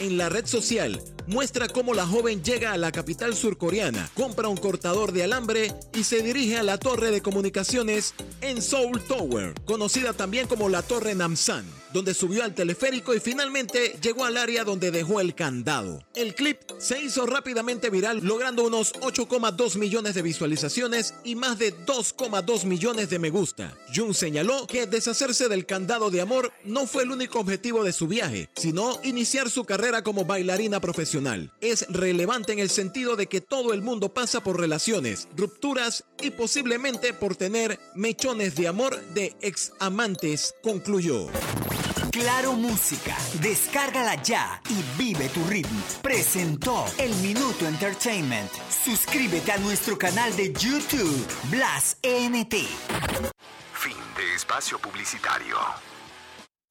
En la red social muestra cómo la joven llega a la capital surcoreana, compra un cortador de alambre y se dirige a la torre de comunicaciones en Seoul Tower, conocida también como la Torre Namsan, donde subió al teleférico y finalmente llegó al área donde dejó el candado. El clip se hizo rápidamente viral, logrando unos 8,2 millones de visualizaciones y más de 2,2 millones de me gusta. Jun señaló que deshacerse del candado de amor no fue el único objetivo de su viaje, sino iniciar su carrera como bailarina profesional. Es relevante en el sentido de que todo el mundo pasa por relaciones, rupturas y posiblemente por tener mechones de amor de ex amantes, concluyó. Claro Música, descárgala ya y vive tu ritmo. Presentó El Minuto Entertainment. Suscríbete a nuestro canal de YouTube, Blas ENT. Fin de espacio publicitario.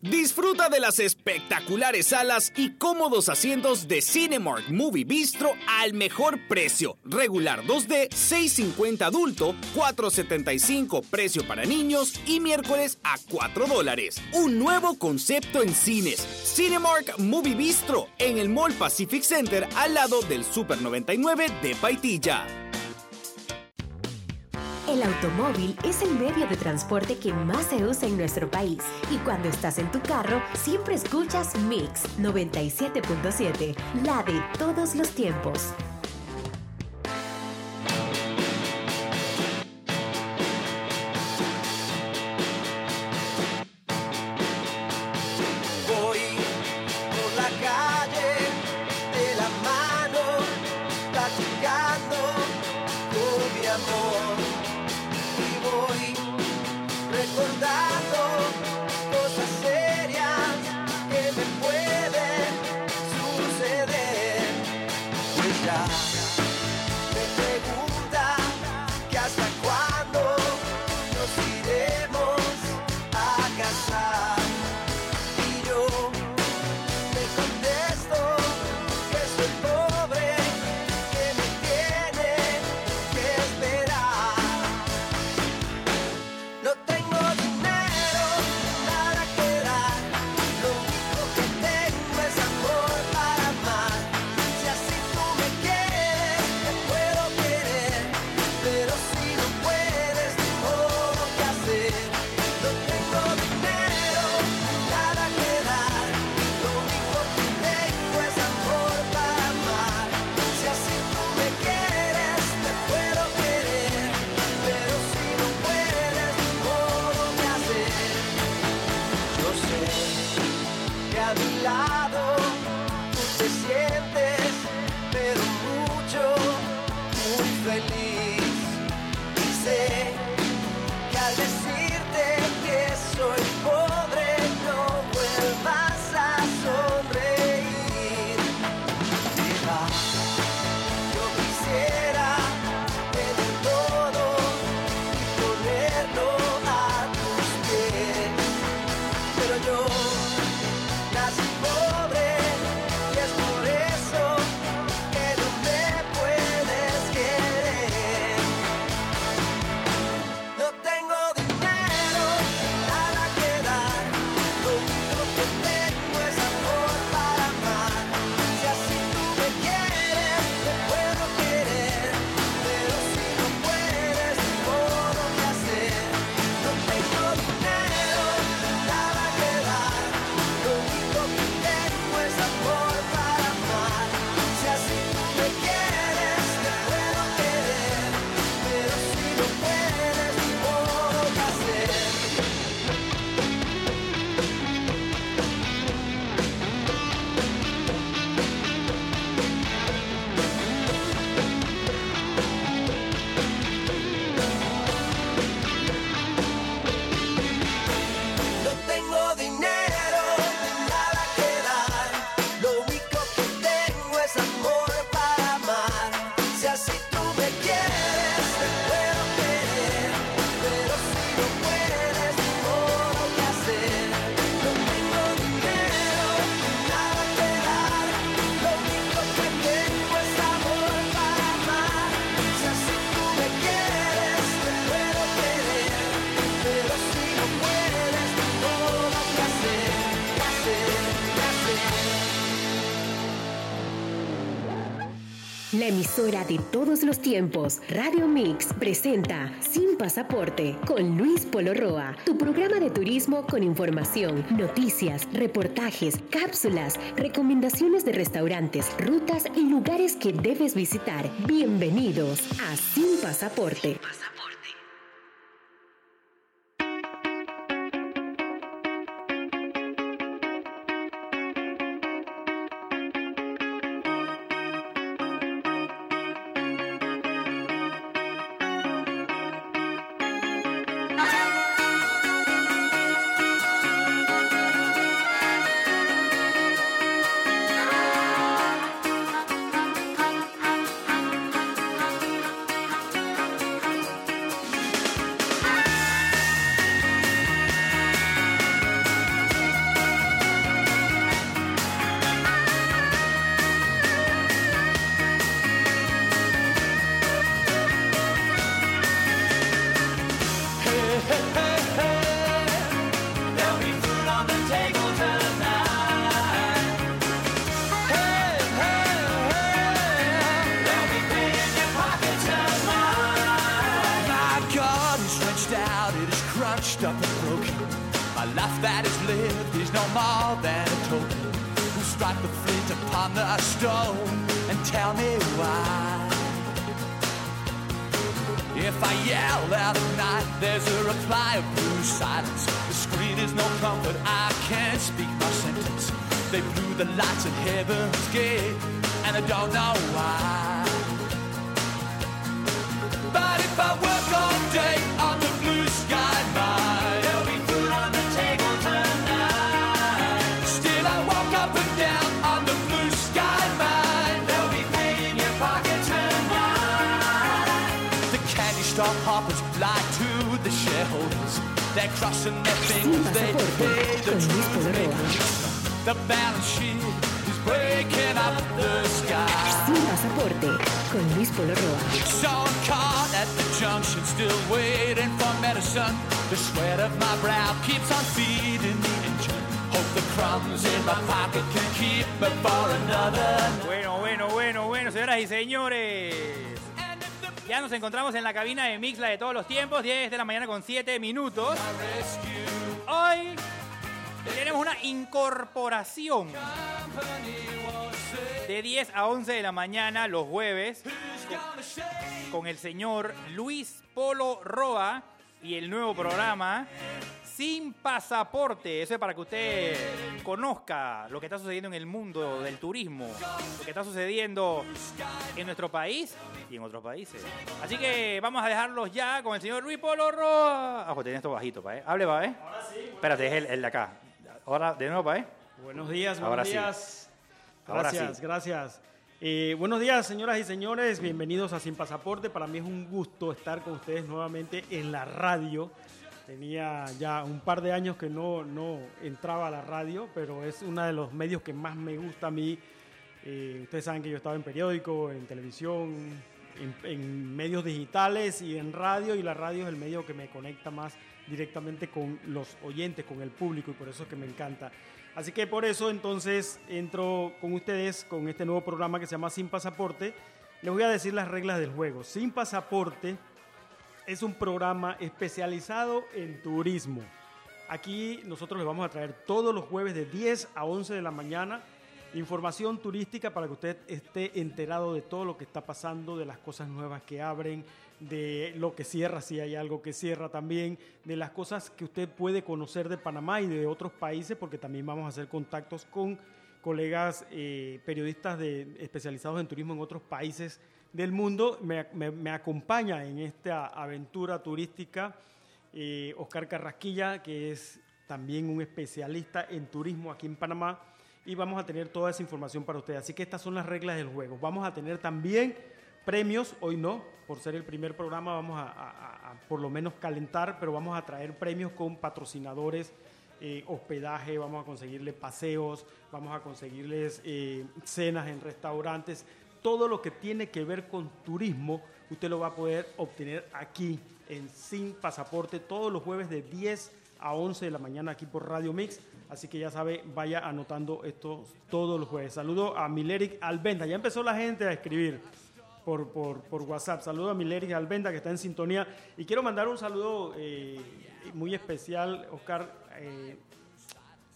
Disfruta de las espectaculares salas y cómodos asientos de Cinemark Movie Bistro al mejor precio. Regular 2D, 6.50 adulto, 4.75 precio para niños y miércoles a 4 dólares. Un nuevo concepto en cines. Cinemark Movie Bistro en el Mall Pacific Center al lado del Super 99 de Paitilla. El automóvil es el medio de transporte que más se usa en nuestro país y cuando estás en tu carro siempre escuchas Mix 97.7, la de todos los tiempos. that. Emisora de todos los tiempos, Radio Mix, presenta Sin Pasaporte con Luis Polo Roa, tu programa de turismo con información, noticias, reportajes, cápsulas, recomendaciones de restaurantes, rutas y lugares que debes visitar. Bienvenidos a Sin Pasaporte. There'll Bueno, bueno, bueno, bueno, señoras y señores. Ya nos encontramos en la cabina de Mixla de todos los tiempos, 10 de la mañana con 7 minutos. Hoy tenemos una incorporación de 10 a 11 de la mañana los jueves shake con el señor Luis Polo Roa y el nuevo programa Sin Pasaporte. Eso es para que usted conozca lo que está sucediendo en el mundo del turismo, lo que está sucediendo en nuestro país y en otros países. Así que vamos a dejarlos ya con el señor Luis Polo Roa. Ojo, tenés esto bajito, pa' ¿eh? Hable, pa' ¿eh? Ahora sí. Espérate, es el, el de acá. Ahora, de nuevo, pa' ¿eh? Buenos días, buenos Ahora sí. días. Ahora Gracias, sí. gracias. Eh, buenos días, señoras y señores. Bienvenidos a Sin Pasaporte. Para mí es un gusto estar con ustedes nuevamente en la radio. Tenía ya un par de años que no, no entraba a la radio, pero es uno de los medios que más me gusta a mí. Eh, ustedes saben que yo estaba en periódico, en televisión, en, en medios digitales y en radio, y la radio es el medio que me conecta más directamente con los oyentes, con el público, y por eso es que me encanta. Así que por eso entonces entro con ustedes con este nuevo programa que se llama Sin Pasaporte. Les voy a decir las reglas del juego. Sin Pasaporte es un programa especializado en turismo. Aquí nosotros les vamos a traer todos los jueves de 10 a 11 de la mañana información turística para que usted esté enterado de todo lo que está pasando, de las cosas nuevas que abren, de lo que cierra, si hay algo que cierra también, de las cosas que usted puede conocer de Panamá y de otros países, porque también vamos a hacer contactos con colegas eh, periodistas especializados en turismo en otros países del mundo. Me, acompaña en esta aventura turística eh, Oscar Carrasquilla, que es también un especialista en turismo aquí en Panamá. Y vamos a tener toda esa información para ustedes. Así que estas son las reglas del juego. Vamos a tener también premios, hoy no, por ser el primer programa vamos a, por lo menos calentar, pero vamos a traer premios con patrocinadores, eh, hospedaje, vamos a conseguirles paseos, vamos a conseguirles eh, cenas en restaurantes, todo lo que tiene que ver con turismo, usted lo va a poder obtener aquí en Sin Pasaporte todos los jueves de 10 a 11 de la mañana aquí por Radio Mix. Así que ya sabe, vaya anotando esto todos los jueves. Saludo a Mileric Albenda. Ya empezó la gente a escribir por, por, por WhatsApp. Saludo a Mileric Albenda que está en sintonía. Y quiero mandar un saludo eh, muy especial, Oscar, eh,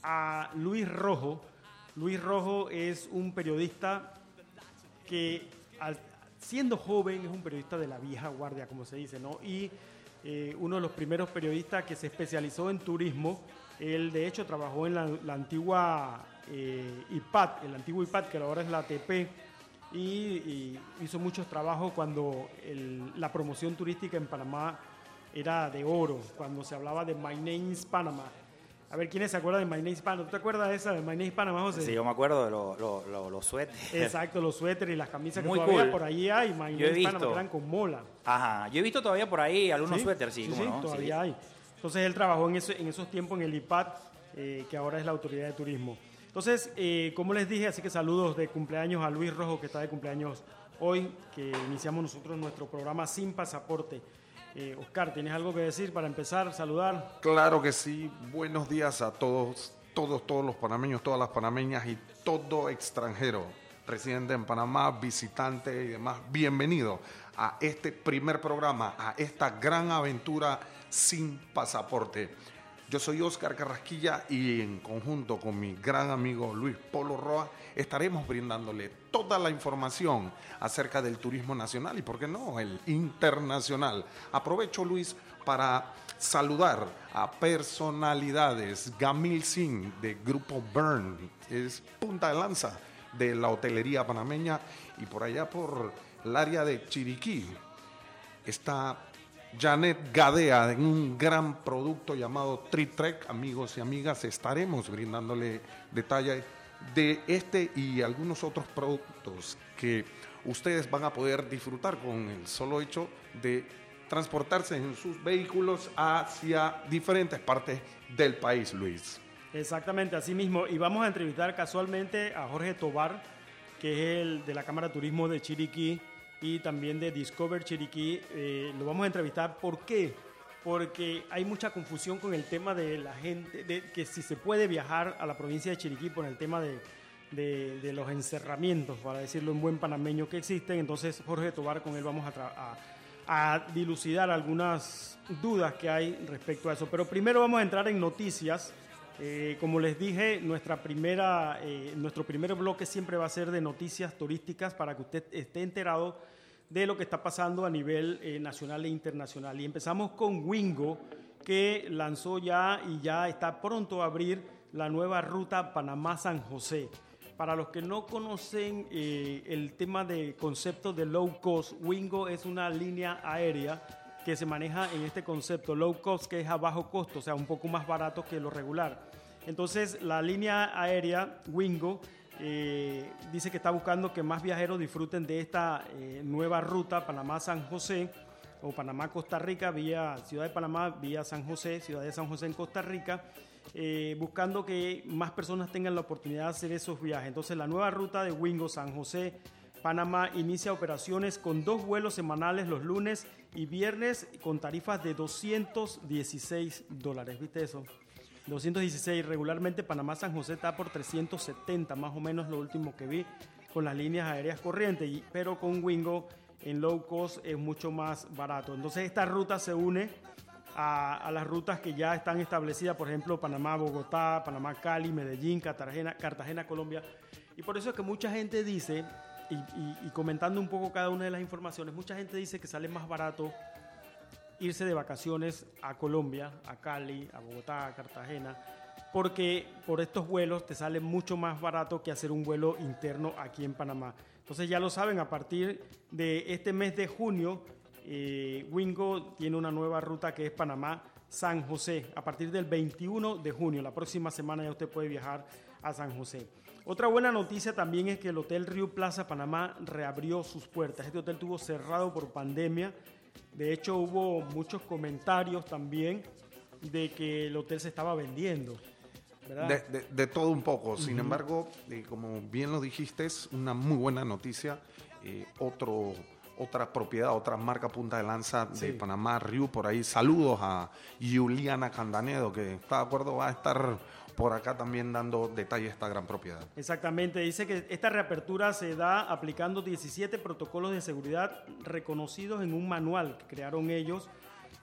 a Luis Rojo. Luis Rojo es un periodista que siendo joven es un periodista de la vieja guardia, como se dice, ¿no? Y eh, uno de los primeros periodistas que se especializó en turismo. Él, de hecho, trabajó en la, antigua eh, IPAT, el antiguo IPAT, que ahora es la ATP, y, hizo muchos trabajos cuando la promoción turística en Panamá era de oro, cuando se hablaba de My Name is Panama. A ver, ¿quiénes se acuerdan de is Panama? ¿Tú te acuerdas de esa de My Name is Panama, José? Sí, yo me acuerdo de los lo, lo- los suéteres. Exacto, los suéteres y las camisas que todavía cool. por ahí hay, Panama, visto. que eran con mola. Ajá, yo he visto todavía por ahí algunos suéteres, sí, cómo no, todavía hay. Entonces él trabajó en, ese- en esos tiempos en el IPAT, eh, que ahora es la Autoridad de Turismo. Entonces, eh, como les dije, así que saludos de cumpleaños a Luis Rojo, que está de cumpleaños hoy, que iniciamos nosotros nuestro programa Sin Pasaporte. Eh, Oscar, ¿tienes algo que decir para empezar? Saludar. Claro que sí. Buenos días a todos, todos, todos los panameños, todas las panameñas y todo extranjero residente en Panamá, visitante y demás. Bienvenido a este primer programa, a esta gran aventura sin pasaporte. Yo soy Oscar Carrasquilla y en conjunto con mi gran amigo Luis Polo Roa estaremos brindándole toda la información acerca del turismo nacional y, por qué no, el internacional. Aprovecho, Luis, para saludar a personalidades. Gamil Singh de Grupo Burn, es punta de lanza de la hotelería panameña y por allá por el área de Chiriquí está Janet Gadea en un gran producto llamado Tritrek. Amigos y amigas, estaremos brindándole detalles de este y algunos otros productos que ustedes van a poder disfrutar con el solo hecho de transportarse en sus vehículos hacia diferentes partes del país, Luis. Exactamente, así mismo. Y vamos a entrevistar casualmente a Jorge Tobar, que es el de la Cámara de Turismo de Chiriquí y también de Discover Chiriquí. Eh, lo vamos a entrevistar. ¿Por qué? Porque hay mucha confusión con el tema de la gente, de que si se puede viajar a la provincia de Chiriquí por el tema de, de- los encerramientos, para decirlo en buen panameño, que existen. Entonces, Jorge Tobar, con él vamos a dilucidar algunas dudas que hay respecto a eso. Pero primero vamos a entrar en noticias. Eh, como les dije, nuestra primera, eh, nuestro primer bloque siempre va a ser de noticias turísticas para que usted esté enterado de lo que está pasando a nivel eh, nacional e internacional. Y empezamos con Wingo, que lanzó ya y ya está pronto a abrir la nueva ruta Panamá-San José. Para los que no conocen eh, el tema de concepto de low cost, Wingo es una línea aérea que se maneja en este concepto low cost, que es a bajo costo, o sea, un poco más barato que lo regular. Entonces, la línea aérea Wingo eh, dice que está buscando que más viajeros disfruten de esta eh, nueva ruta Panamá-San José o Panamá-Costa Rica vía Ciudad de Panamá, vía San José, Ciudad de San José en Costa Rica, eh, buscando que más personas tengan la oportunidad de hacer esos viajes. Entonces, la nueva ruta de Wingo San José Panamá inicia operaciones con dos vuelos semanales los lunes y viernes con tarifas de 216 dólares. ¿Viste eso? 216. Regularmente Panamá San José está por 370, más o menos lo último que vi con las líneas aéreas corrientes. pero con Wingo en low cost es mucho más barato. Entonces esta ruta se une a, las rutas que ya están establecidas, por ejemplo, Panamá-Bogotá, Panamá-Cali, Medellín, Cartagena, Cartagena, Colombia. Y por eso es que mucha gente dice, y comentando un poco cada una de las informaciones, mucha gente dice que sale más barato irse de vacaciones a Colombia, a Cali, a Bogotá, a Cartagena, porque por estos vuelos te sale mucho más barato que hacer un vuelo interno aquí en Panamá. Entonces ya lo saben, a partir de este mes de junio, eh, Wingo tiene una nueva ruta que es Panamá-San José. A partir del 21 de junio, la próxima semana ya usted puede viajar a San José. Otra buena noticia también es que el Hotel Río Plaza Panamá reabrió sus puertas. Este hotel estuvo cerrado por pandemia. De hecho, hubo muchos comentarios también de que el hotel se estaba vendiendo. De, de- de todo un poco. Sin embargo, eh, como bien lo dijiste, es una muy buena noticia. Eh, otro otra propiedad, otra marca punta de lanza de Sí. Panamá, Riu, por ahí. Saludos a Juliana Candanedo, que está de acuerdo, va a estar por acá también dando detalles de esta gran propiedad. Exactamente, dice que esta reapertura se da aplicando 17 protocolos de seguridad reconocidos en un manual que crearon ellos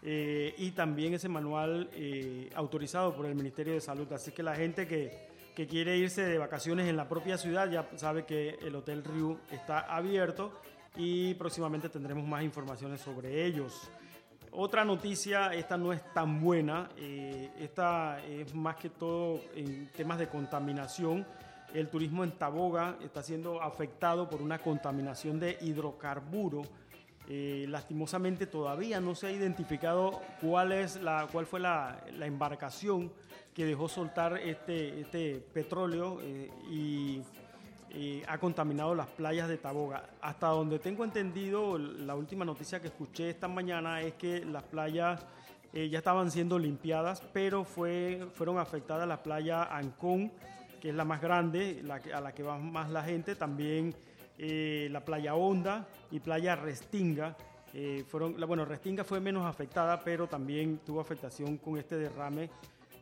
eh, y también ese manual eh, autorizado por el Ministerio de Salud. Así que la gente que, que quiere irse de vacaciones en la propia ciudad ya sabe que el Hotel Riu está abierto y próximamente tendremos más informaciones sobre ellos. Otra noticia, esta no es tan buena, eh, esta es más que todo en temas de contaminación. El turismo en Taboga está siendo afectado por una contaminación de hidrocarburo. Eh, lastimosamente todavía no se ha identificado cuál, es la, cuál fue la, la embarcación que dejó soltar este, este petróleo eh, y ha contaminado las playas de Taboga. Hasta donde tengo entendido, la última noticia que escuché esta mañana es que las playas eh, ya estaban siendo limpiadas, pero fue, fueron afectadas la playa Ancón, que es la más grande, a la que va más la gente, también eh, la playa Honda y playa Restinga. eh, fueron, bueno, Restinga fue menos afectada, pero también tuvo afectación con este derrame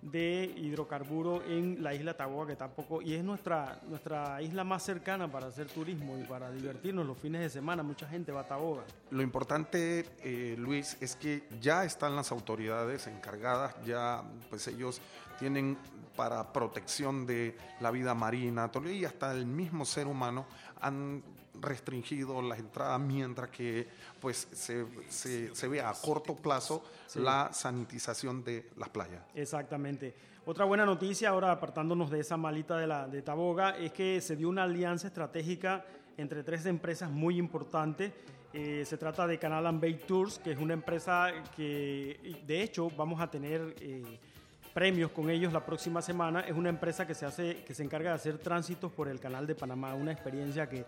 de hidrocarburo en la isla Taboga, que tampoco, y es nuestra, nuestra isla más cercana para hacer turismo y para divertirnos los fines de semana. Mucha gente va a Taboga. Lo importante, eh, Luis, es que ya están las autoridades encargadas, ya pues ellos tienen para protección de la vida marina y hasta el mismo ser humano han restringido las entradas mientras que pues se, se, se vea a corto plazo Sí. la sanitización de las playas. Exactamente. Otra buena noticia, ahora apartándonos de esa malita de, la, de Taboga, es que se dio una alianza estratégica entre tres empresas muy importantes. Eh, se trata de Canal Bay Tours, que es una empresa que, de hecho, vamos a tener eh, premios con ellos la próxima semana. Es una empresa que se, hace, que se encarga de hacer tránsitos por el Canal de Panamá, una experiencia que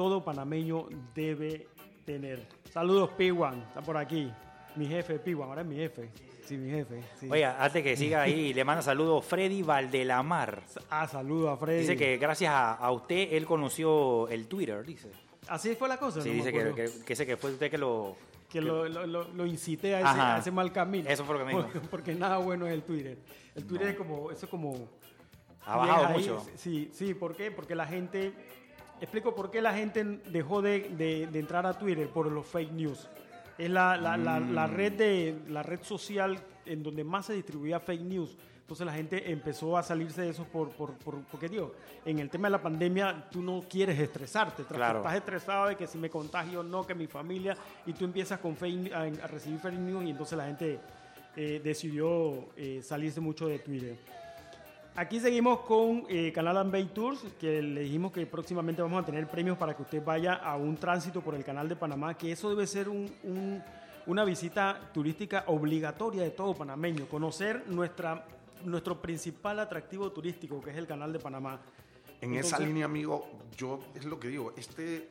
todo panameño debe tener. Saludos, Piwan, está por aquí. Mi jefe, Piwan, ahora es mi jefe. Sí, mi jefe. sí. Oiga, antes que siga ahí, le manda saludos Freddy Valdelamar. Ah, saludo a Freddy. Dice que gracias a, a usted él conoció el Twitter, dice. Así fue la cosa. Sí, no dice que, acuerdo. que, que ese que fue usted que lo... Que lo, lo, lo- lo incité a ese, Ajá. a ese mal camino. Eso fue lo que me dijo. Porque, porque nada bueno es el Twitter. El Twitter es como, eso es como... Ha bajado ahí, mucho. Sí, sí, ¿por qué? Porque la gente... Explico por qué la gente dejó de, de- de entrar a Twitter por los fake news. Es la, la, la- la Mm. red de, la red social en donde más se distribuía fake news. Entonces la gente empezó a salirse de eso por, por, por- porque, digo, en el tema de la pandemia tú no quieres estresarte. Claro. Estás estresado de que si me contagio no, que mi familia, y tú empiezas con fake, a, a recibir fake news y entonces la gente eh, decidió eh, salirse mucho de Twitter. Aquí seguimos con eh, Canal and Bay Tours, que le dijimos que próximamente vamos a tener premios para que usted vaya a un tránsito por el Canal de Panamá, que eso debe ser un- un- una visita turística obligatoria de todo panameño, conocer nuestra, nuestro principal atractivo turístico, que es el Canal de Panamá. En esa línea, amigo, yo es lo que digo, este,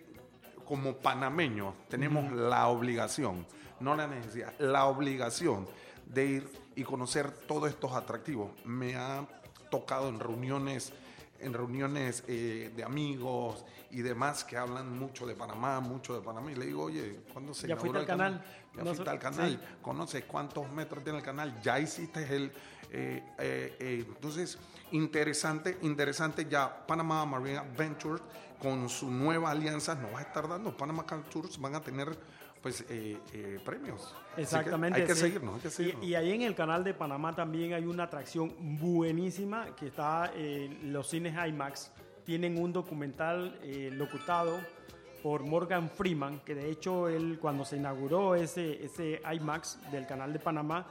como panameño, tenemos la obligación, no la necesidad, la obligación de ir y conocer todos estos atractivos. Me ha tocado en reuniones, en reuniones eh, de amigos y demás que hablan mucho de Panamá, mucho de Panamá, y le digo, oye, ¿cuándo se ¿Ya inauguró el al canal? Ya No fuiste al canal, sí. conoces cuántos metros tiene el canal, ya hiciste el... eh, eh, entonces, interesante, interesante ya Panama Marine Adventures con su nueva alianza. Nos va a estar dando, Panama Car Tours van a tener pues eh, eh, premios. Que Exactamente. hay que sí. seguirnos, hay que Y- seguirnos. Y, ahí en el canal de Panamá también hay una atracción buenísima que está en los cines IMAX. Tienen un documental eh, locutado por Morgan Freeman, que de hecho él cuando se inauguró ese, ese IMAX del canal de Panamá,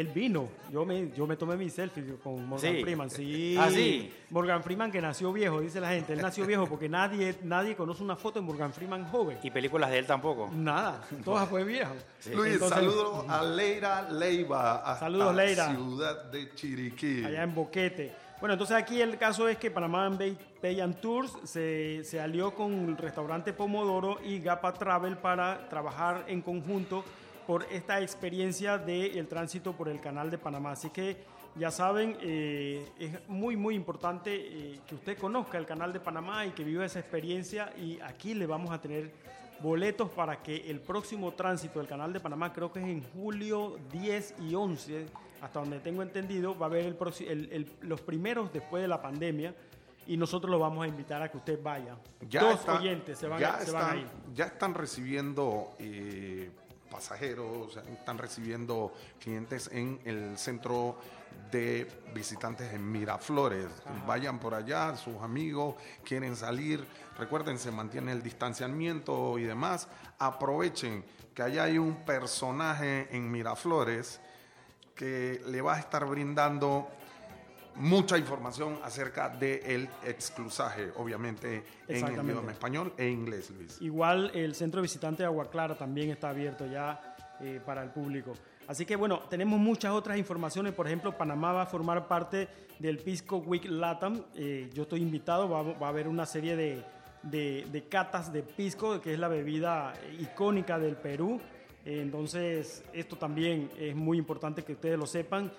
él vino. Yo me, yo me tomé mi selfie con Morgan Sí. Freeman. Sí. Ah, sí. Morgan Freeman que nació viejo, dice la gente. Él nació viejo porque nadie, nadie conoce una foto de Morgan Freeman joven. Y películas de él tampoco. Nada, todas fue viejo. Luis, Entonces- saludos a Leira Leiva, hasta Saludos, Leira. Ciudad de Chiriquí. allá en Boquete. Bueno, entonces aquí el caso es que Panamá Bay, Bay and Tours se, se alió con el restaurante Pomodoro y Gapa Travel para trabajar en conjunto por esta experiencia del tránsito por el canal de Panamá. Así que ya saben, eh, es muy, muy importante eh, que usted conozca el canal de Panamá y que viva esa experiencia y aquí le vamos a tener boletos para que el próximo tránsito del Canal de Panamá, creo que es en julio 10 y 11, hasta donde tengo entendido, va a haber el el- el- los primeros después de la pandemia y nosotros lo vamos a invitar a que usted vaya. Dos está- oyentes se van, ya a, se van a están- ir. Ya están recibiendo eh, pasajeros, están recibiendo clientes en el centro de visitantes en Miraflores. Vayan por allá, sus amigos quieren salir, recuerden, se mantiene el distanciamiento y demás. Aprovechen que allá hay un personaje en Miraflores que le va a estar brindando mucha información acerca del exclusaje, obviamente en el idioma español e inglés, Luis. Igual el centro visitante de Agua Clara también está abierto ya eh, para el público. Así que bueno, tenemos muchas otras informaciones. Por ejemplo, Panamá va a formar parte del Pisco Week Latam. Eh, yo estoy invitado, va, va a haber una serie de, de- de catas de pisco, que es la bebida icónica del Perú. Entonces, esto también es muy importante que ustedes lo sepan.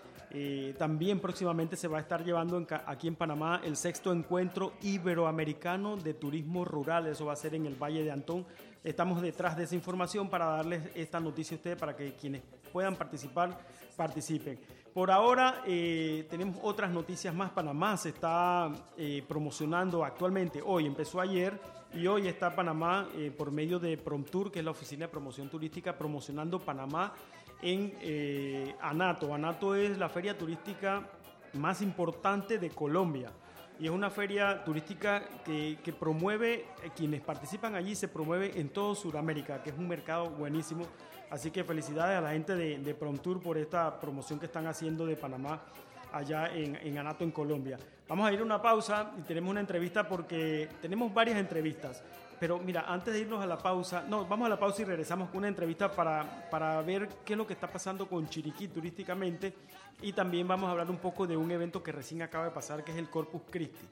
También próximamente se va a estar llevando aquí en Panamá el sexto encuentro iberoamericano de turismo rural. Eso va a ser en el Valle de Antón. Estamos detrás de esa información para darles esta noticia a ustedes para que quienes puedan participar participen. Por ahora eh, tenemos otras noticias más. Panamá se está eh, promocionando actualmente. Hoy empezó ayer y hoy está Panamá eh, por medio de Promtour, que es la oficina de promoción turística, promocionando Panamá en eh, Anato. Anato es la feria turística más importante de Colombia. Y es una feria turística que, que promueve, eh, quienes participan allí se promueve en todo Sudamérica, que es un mercado buenísimo. Así que felicidades a la gente de, de Promtour por esta promoción que están haciendo de Panamá allá en, en Anato, en Colombia. Vamos a ir a una pausa y tenemos una entrevista porque tenemos varias entrevistas. Pero mira, antes de irnos a la pausa, no, vamos a la pausa y regresamos con una entrevista para, para ver qué es lo que está pasando con Chiriquí turísticamente y también vamos a hablar un poco de un evento que recién acaba de pasar que es el Corpus Christi.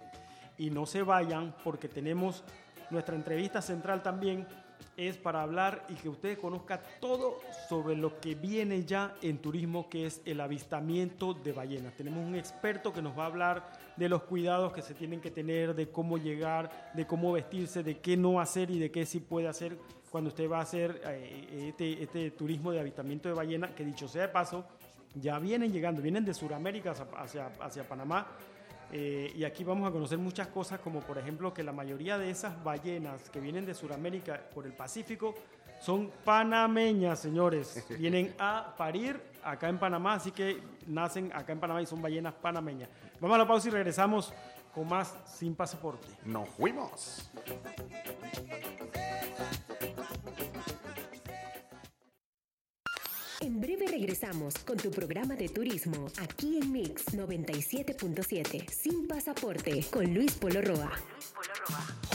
Y no se vayan porque tenemos nuestra entrevista central también es para hablar y que usted conozca todo sobre lo que viene ya en turismo, que es el avistamiento de ballenas. Tenemos un experto que nos va a hablar de los cuidados que se tienen que tener, de cómo llegar, de cómo vestirse, de qué no hacer y de qué sí puede hacer cuando usted va a hacer eh, este, este turismo de avistamiento de ballena, que dicho sea de paso, ya vienen llegando, vienen de Sudamérica hacia, hacia, hacia Panamá. Eh, y aquí vamos a conocer muchas cosas, como por ejemplo que la mayoría de esas ballenas que vienen de Sudamérica por el Pacífico son panameñas, señores. Vienen a parir acá en Panamá, así que nacen acá en Panamá y son ballenas panameñas. Vamos a la pausa y regresamos con más Sin Pasaporte. Nos fuimos. En breve regresamos con tu programa de turismo aquí en Mix 97.7 sin pasaporte con Luis Polo Roa.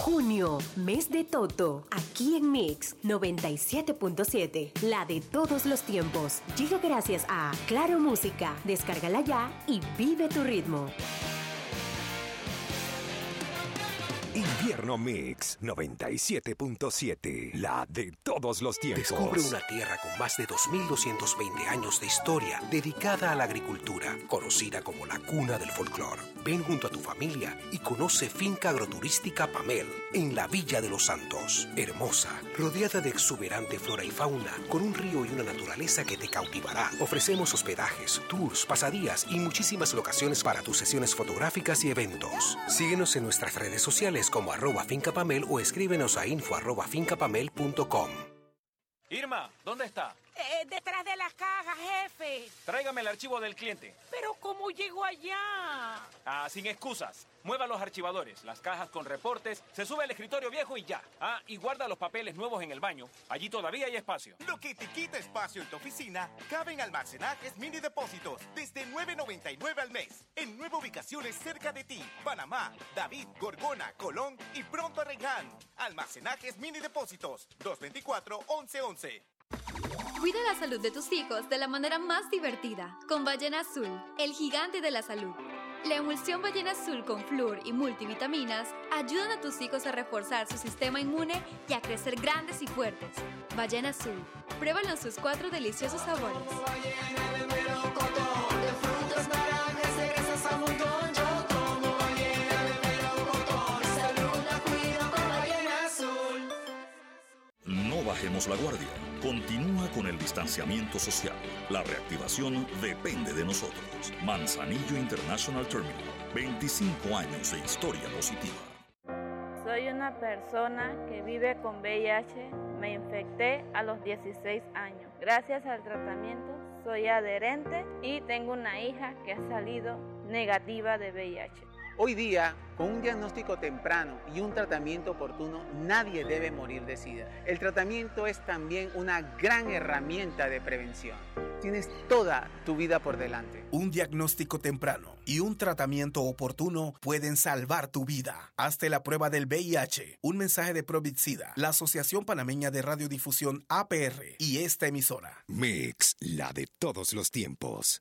Junio, mes de Toto, aquí en Mix 97.7, la de todos los tiempos. Llega gracias a Claro Música, descárgala ya y vive tu ritmo. Invierno Mix 97.7, la de todos los tiempos. Descubre una tierra con más de 2.220 años de historia dedicada a la agricultura, conocida como la cuna del folclor. Ven junto a tu familia y conoce Finca Agroturística Pamel, en la Villa de los Santos. Hermosa, rodeada de exuberante flora y fauna, con un río y una naturaleza que te cautivará. Ofrecemos hospedajes, tours, pasadías y muchísimas locaciones para tus sesiones fotográficas y eventos. Síguenos en nuestras redes sociales como arroba fincapamel o escríbenos a info arroba fincapamel.com. Irma, ¿dónde está? Eh, detrás de las cajas, jefe. Tráigame el archivo del cliente. Pero ¿cómo llego allá? Ah, sin excusas. Mueva los archivadores, las cajas con reportes, se sube al escritorio viejo y ya. Ah, y guarda los papeles nuevos en el baño. Allí todavía hay espacio. Lo que te quita espacio en tu oficina cabe en almacenajes mini depósitos desde 9.99 al mes. En nueve ubicaciones cerca de ti: Panamá, David, Gorgona, Colón y pronto Arregán. Almacenajes mini depósitos 224-1111. Cuida la salud de tus hijos de la manera más divertida con Ballena Azul, el gigante de la salud. La emulsión Ballena Azul con flúor y multivitaminas ayudan a tus hijos a reforzar su sistema inmune y a crecer grandes y fuertes. Ballena Azul, pruébalo en sus cuatro deliciosos sabores. bajemos la guardia. Continúa con el distanciamiento social. La reactivación depende de nosotros. Manzanillo International Terminal. 25 años de historia positiva. Soy una persona que vive con VIH. Me infecté a los 16 años. Gracias al tratamiento soy adherente y tengo una hija que ha salido negativa de VIH. Hoy día, con un diagnóstico temprano y un tratamiento oportuno, nadie debe morir de SIDA. El tratamiento es también una gran herramienta de prevención. Tienes toda tu vida por delante. Un diagnóstico temprano y un tratamiento oportuno pueden salvar tu vida. Hazte la prueba del VIH. Un mensaje de Provitsida, la Asociación Panameña de Radiodifusión APR y esta emisora. Mix, la de todos los tiempos.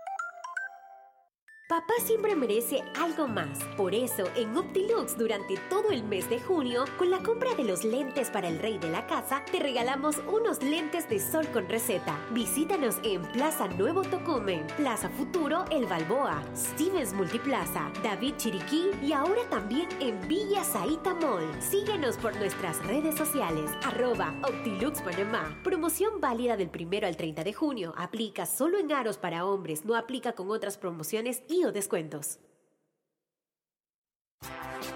Papá siempre merece algo más. Por eso, en Optilux, durante todo el mes de junio, con la compra de los lentes para el rey de la casa, te regalamos unos lentes de sol con receta. Visítanos en Plaza Nuevo Tocumen, Plaza Futuro El Balboa, Stevens Multiplaza, David Chiriquí y ahora también en Villa Saita Mall. Síguenos por nuestras redes sociales, arroba Optilux Panamá. Promoción válida del primero al 30 de junio. Aplica solo en aros para hombres, no aplica con otras promociones descuentos.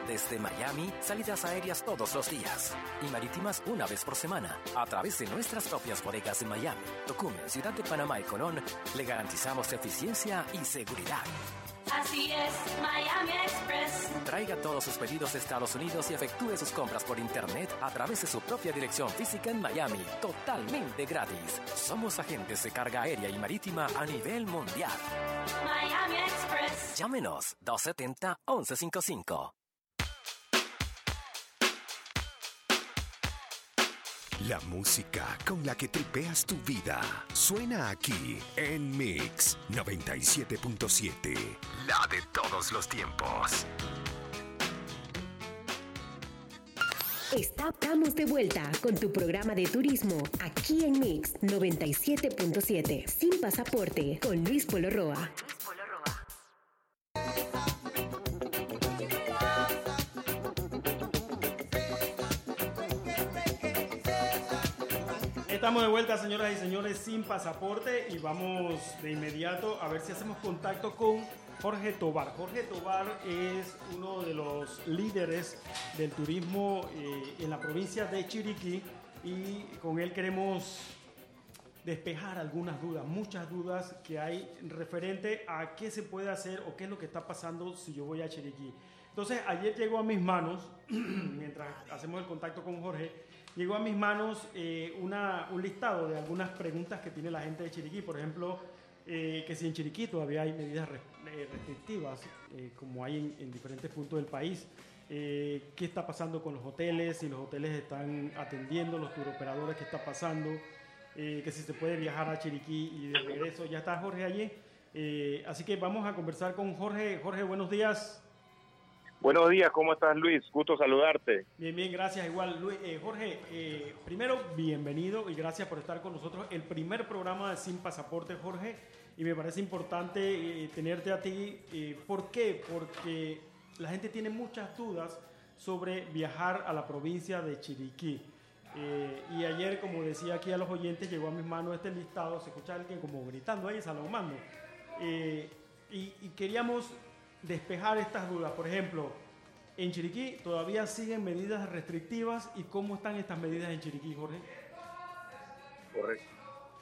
Desde Miami, salidas aéreas todos los días y marítimas una vez por semana. A través de nuestras propias bodegas en Miami, Tocumen, Ciudad de Panamá y Colón, le garantizamos eficiencia y seguridad. Así es, Miami Express. Traiga todos sus pedidos de Estados Unidos y efectúe sus compras por internet a través de su propia dirección física en Miami, totalmente gratis. Somos agentes de carga aérea y marítima a nivel mundial. Miami Express. Llámenos 270-1155. La música con la que tripeas tu vida suena aquí en Mix 97.7, la de todos los tiempos. Estamos de vuelta con tu programa de turismo aquí en Mix 97.7, sin pasaporte, con Luis Polo Roa. Estamos de vuelta, señoras y señores, sin pasaporte y vamos de inmediato a ver si hacemos contacto con Jorge Tobar. Jorge Tobar es uno de los líderes del turismo eh, en la provincia de Chiriquí y con él queremos despejar algunas dudas, muchas dudas que hay referente a qué se puede hacer o qué es lo que está pasando si yo voy a Chiriquí. Entonces, ayer llegó a mis manos, mientras hacemos el contacto con Jorge, llegó a mis manos eh, una, un listado de algunas preguntas que tiene la gente de Chiriquí. Por ejemplo, eh, que si en Chiriquí todavía hay medidas eh, restrictivas, eh, como hay en, en diferentes puntos del país. Eh, ¿Qué está pasando con los hoteles? Si los hoteles están atendiendo, los turoperadores, ¿qué está pasando? Eh, que si se puede viajar a Chiriquí y de regreso. Ya está Jorge allí. Así que vamos a conversar con Jorge. Jorge, buenos días. Buenos días, ¿cómo estás Luis? Gusto saludarte. Bien, bien, gracias. Igual, Luis- eh, Jorge, eh, primero, bienvenido y gracias por estar con nosotros. El primer programa de Sin Pasaporte, Jorge, y me parece importante eh, tenerte a ti. ¿Por qué? Porque la gente tiene muchas dudas sobre viajar a la provincia de Chiriquí. Y ayer, como decía aquí a los oyentes, llegó a mis manos este listado, se escucha alguien como gritando ahí, salomando. Eh, y queríamos despejar estas dudas. Por ejemplo, en Chiriquí todavía siguen medidas restrictivas y cómo están estas medidas en Chiriquí, Jorge. Correcto.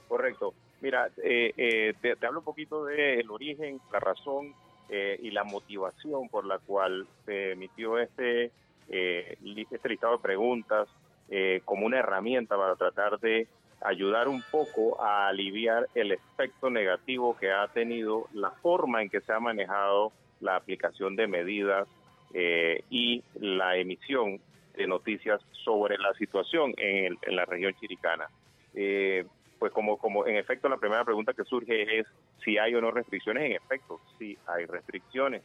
Correcto. Mira, eh, eh, te, hablo un poquito del origen, la razón eh, y la motivación por la cual se emitió este, eh, este listado de preguntas eh, como una herramienta para tratar de ayudar un poco a aliviar el efecto negativo que ha tenido la forma en que se ha manejado la aplicación de medidas eh, y la emisión de noticias sobre la situación en, el- en la región chiricana. Eh, pues como, como en efecto la primera pregunta que surge es si hay o no restricciones. En efecto, sí hay restricciones.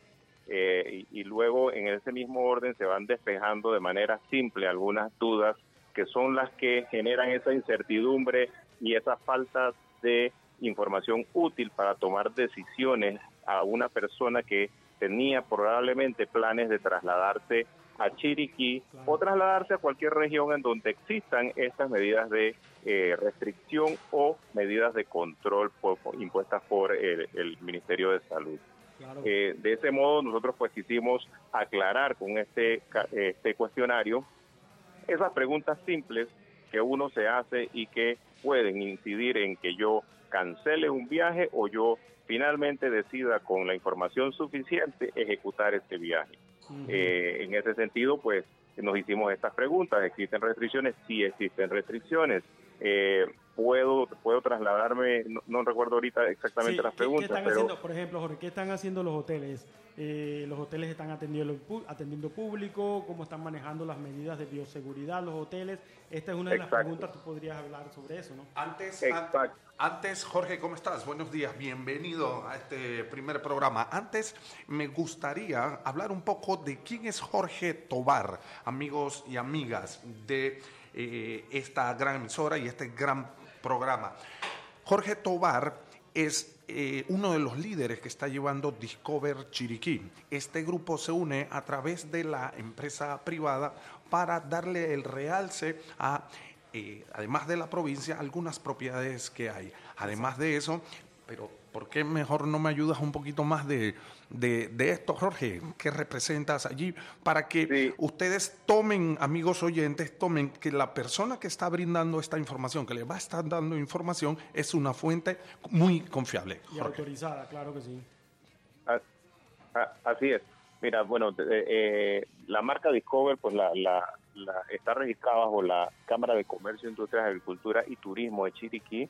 eh, y, y luego en ese mismo orden se van despejando de manera simple algunas dudas que son las que generan esa incertidumbre y esa falta de información útil para tomar decisiones a una persona que tenía probablemente planes de trasladarse a Chiriquí o trasladarse a cualquier región en donde existan estas medidas de eh, restricción o medidas de control por- impuestas por el, el Ministerio de Salud. Eh, de ese modo nosotros pues quisimos aclarar con este, este cuestionario esas preguntas simples que uno se hace y que pueden incidir en que yo cancele un viaje o yo finalmente decida con la información suficiente ejecutar este viaje. Eh, en ese sentido, pues nos hicimos estas preguntas. ¿Existen restricciones? Sí existen restricciones. Eh, ¿puedo, ¿Puedo trasladarme? No, no recuerdo ahorita exactamente Sí, las ¿qué- preguntas, ¿Qué están pero... haciendo, por ejemplo, Jorge, qué están haciendo los hoteles? Eh, ¿Los hoteles están atendiendo, atendiendo público? ¿Cómo están manejando las medidas de bioseguridad los hoteles? Esta es una de las preguntas, tú podrías hablar sobre eso, ¿no? Antes, an- antes, Jorge, ¿cómo estás? Buenos días, bienvenido a este primer programa. Antes, me gustaría hablar un poco de quién es Jorge Tobar, amigos y amigas de eh, esta gran emisora y este gran programa. Jorge Tobar es eh, uno de los líderes que está llevando Discover Chiriquí. Este grupo se une a través de la empresa privada para darle el realce a, eh, además de la provincia, algunas propiedades que hay. Además de eso, pero ¿por qué mejor no me ayudas un poquito más de, de, de esto, Jorge? ¿Qué representas allí? Para que ustedes tomen, amigos oyentes, tomen que la persona que está brindando esta información, que le va a estar dando información, es una fuente muy confiable. Y Jorge. autorizada, claro que sí. Así es. Mira, bueno, eh, la marca Discover pues la, la- la- está registrada bajo la Cámara de Comercio, Industria, Agricultura y Turismo de Chiriquí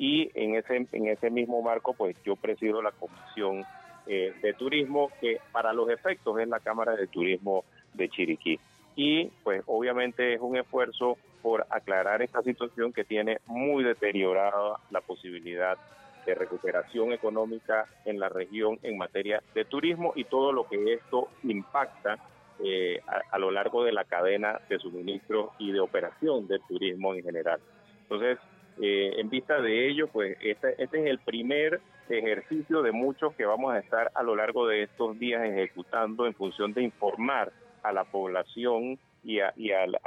y en ese en ese mismo marco pues yo presido la Comisión eh, de Turismo que para los efectos es la Cámara de Turismo de Chiriquí. Y pues obviamente es un esfuerzo por aclarar esta situación que tiene muy deteriorada la posibilidad de recuperación económica en la región en materia de turismo y todo lo que esto impacta eh, a, a lo largo de la cadena de suministro y de operación del turismo en general. Entonces, eh, en vista de ello, pues este, este es el primer ejercicio de muchos que vamos a estar a lo largo de estos días ejecutando en función de informar a la población y, a- y al,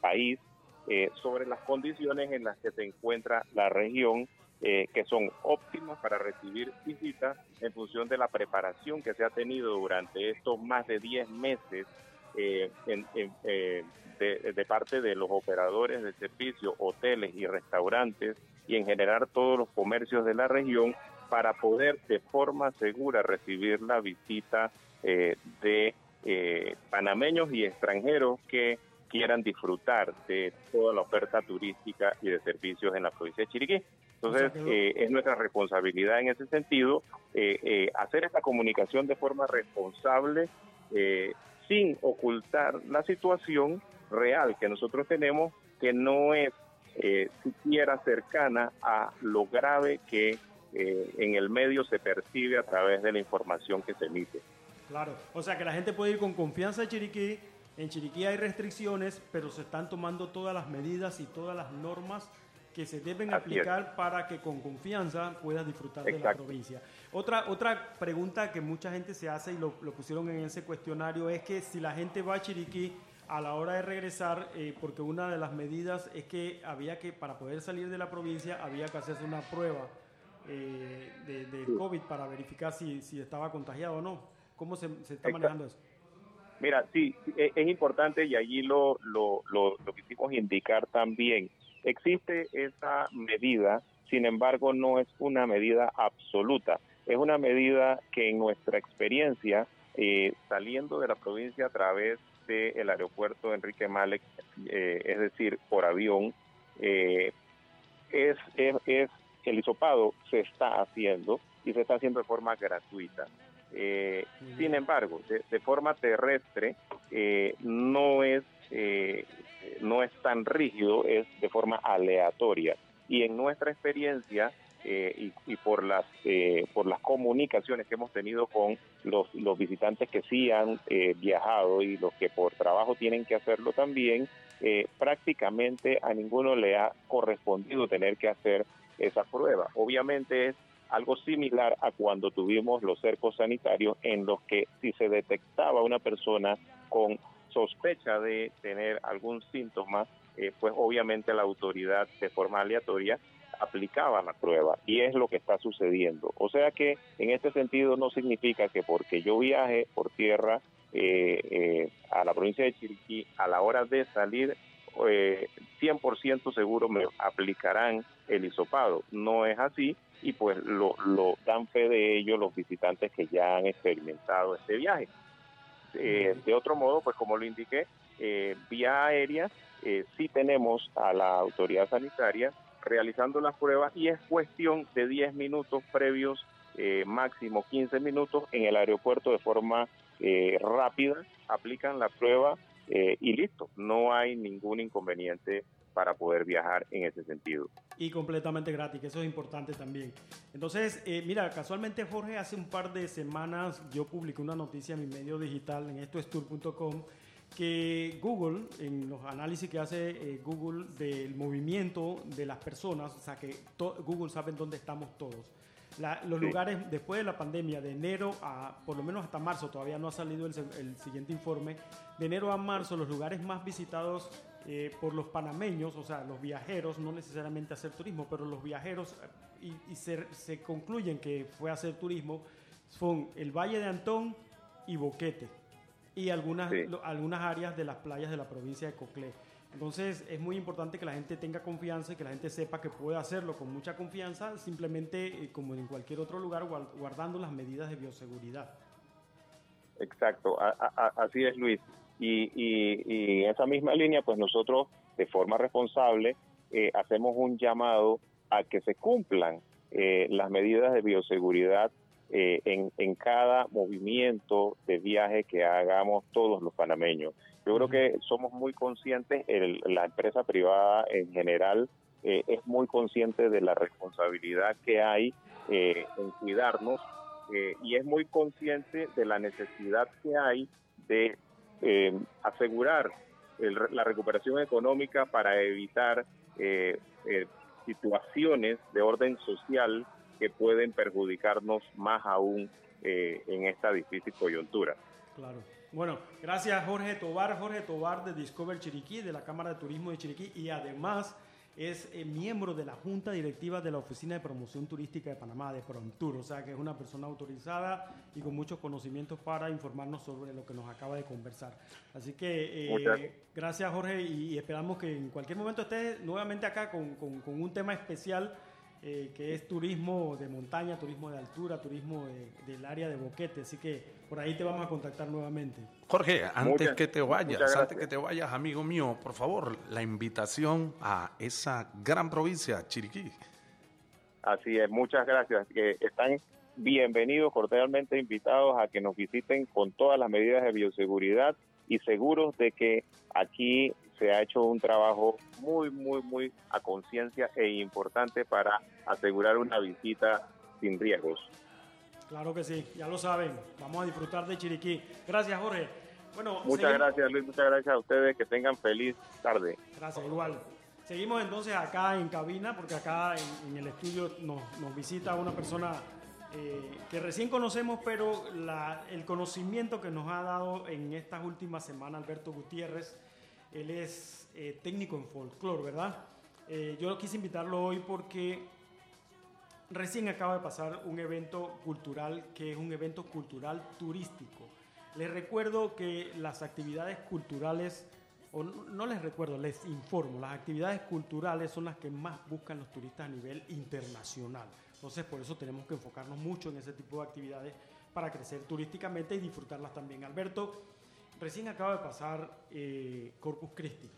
país eh, sobre las condiciones en las que se encuentra la región, eh, que son óptimas para recibir visitas en función de la preparación que se ha tenido durante estos más de 10 meses eh, en- en- eh, de, de parte de los operadores de servicio, hoteles y restaurantes y en general todos los comercios de la región para poder de forma segura recibir la visita eh, de eh, panameños y extranjeros que quieran disfrutar de toda la oferta turística y de servicios en la provincia de Chiriquí. Entonces, eh, es nuestra responsabilidad en ese sentido eh, eh, hacer esta comunicación de forma responsable, sin ocultar la situación real que nosotros tenemos, que no es eh, siquiera cercana a lo grave que eh, en el medio se percibe a través de la información que se emite. Claro, o sea que la gente puede ir con confianza a Chiriquí. En Chiriquí hay restricciones, pero se están tomando todas las medidas y todas las normas que se deben Así es. aplicar para que con confianza puedas disfrutar de la provincia. Otra, otra pregunta que mucha gente se hace y lo, lo pusieron en ese cuestionario es que si la gente va a Chiriquí a la hora de regresar, eh, porque una de las medidas es que había que, para poder salir de la provincia, había que hacerse una prueba eh, de, COVID para verificar si, si estaba contagiado o no. ¿Cómo se, se está Exacto. manejando eso? Mira, sí, e- es importante y allí lo, lo, lo, lo quisimos indicar también. Existe esa medida, sin embargo, no es una medida absoluta. Es una medida que en nuestra experiencia, eh, saliendo de la provincia a través del aeropuerto Enrique Malek, eh, es decir, por avión, eh, es, es, es- el hisopado se está haciendo y se está haciendo de forma gratuita. Eh, sin embargo, de, de forma terrestre eh, no es eh, no es tan rígido, es de forma aleatoria. Y en nuestra experiencia, eh, y, por las eh, por las comunicaciones que hemos tenido con los, los visitantes que sí han eh, viajado y los que por trabajo tienen que hacerlo también, prácticamente a ninguno le ha correspondido tener que hacer esa prueba. Obviamente es algo similar a cuando tuvimos los cercos sanitarios en los que si se detectaba una persona con sospecha de tener algún síntoma, pues obviamente la autoridad de forma aleatoria aplicaba la prueba y es lo que está sucediendo. O sea que en este sentido no significa que porque yo viaje por tierra eh, eh, a la provincia de Chiriquí, a la hora de salir, eh, 100% seguro me aplicarán el hisopado. No es así y pues lo, lo dan fe de ello los visitantes que ya han experimentado este viaje. Eh, de otro modo, pues como lo indiqué, vía aérea sí tenemos a la autoridad sanitaria realizando las pruebas y es cuestión de 10 minutos previos, eh, máximo 15 minutos en el aeropuerto de forma eh, rápida, aplican la prueba eh, y listo, no hay ningún inconveniente para poder viajar en ese sentido. Y completamente gratis, que eso es importante también. Entonces, mira, casualmente Jorge, hace un par de semanas yo publiqué una noticia en mi medio digital, en estoestour.com, que Google, en los análisis que hace eh, Google del movimiento de las personas, o sea que Google sabe dónde estamos todos. los lugares después de la pandemia, de enero a, por lo menos hasta marzo, todavía no ha salido el, siguiente informe, de enero a marzo los lugares más visitados eh, por los panameños, o sea, los viajeros, no necesariamente hacer turismo, pero los viajeros, eh, y, se, se concluyen que fue a hacer turismo, son el Valle de Antón y Boquete y algunas, algunas áreas de las playas de la provincia de Coclé. Entonces es muy importante que la gente tenga confianza y que la gente sepa que puede hacerlo con mucha confianza, simplemente eh, como en cualquier otro lugar, guardando las medidas de bioseguridad. Exacto, así es Luis. Y, y, en esa misma línea, pues nosotros de forma responsable eh, hacemos un llamado a que se cumplan eh, las medidas de bioseguridad eh, en, en, cada movimiento de viaje que hagamos todos los panameños. Yo creo que somos muy conscientes, la empresa privada en general eh, es muy consciente de la responsabilidad que hay eh, en cuidarnos y es muy consciente de la necesidad que hay de asegurar la recuperación económica para evitar situaciones de orden social que pueden perjudicarnos más aún eh, en esta difícil coyuntura. Claro. Bueno, gracias Jorge Tobar, Jorge Tobar de Discover Chiriquí, de la Cámara de Turismo de Chiriquí y además es eh, miembro de la Junta Directiva de la Oficina de Promoción Turística de Panamá, de Promtur, o sea que es una persona autorizada y con muchos conocimientos para informarnos sobre lo que nos acaba de conversar. Así que eh, gracias Jorge y esperamos que en cualquier momento estés nuevamente acá con, con, con un tema especial eh, que es turismo de montaña, turismo de altura, turismo del área de Boquete. Así que por ahí te vamos a contactar nuevamente. Jorge, antes que te vayas, antes que te vayas, amigo mío, por favor, la invitación a esa gran provincia, Chiriquí. Así es, muchas gracias. Que están bienvenidos, cordialmente invitados a que nos visiten con todas las medidas de bioseguridad y seguros de que aquí se ha hecho un trabajo muy, muy, muy a conciencia e importante para asegurar una visita sin riesgos. Claro que sí, ya lo saben. Vamos a disfrutar de Chiriquí. Gracias, Jorge. Bueno, muchas gracias, Luis. Muchas gracias a ustedes. Que tengan feliz tarde. Gracias, igual. Seguimos entonces acá en cabina, porque acá en, el estudio nos, visita una persona eh, que recién conocemos, pero el conocimiento que nos ha dado en estas últimas semanas, Alberto Gutiérrez, él es eh, técnico en folclore, ¿verdad? Eh, yo quise invitarlo hoy porque recién acaba de pasar un evento cultural que es un evento cultural turístico. Les recuerdo que las actividades culturales, o no, les recuerdo, les informo, las actividades culturales son las que más buscan los turistas a nivel internacional. Entonces por eso tenemos que enfocarnos mucho en ese tipo de actividades para crecer turísticamente y disfrutarlas también. Alberto, recién acaba de pasar eh, Corpus Christi.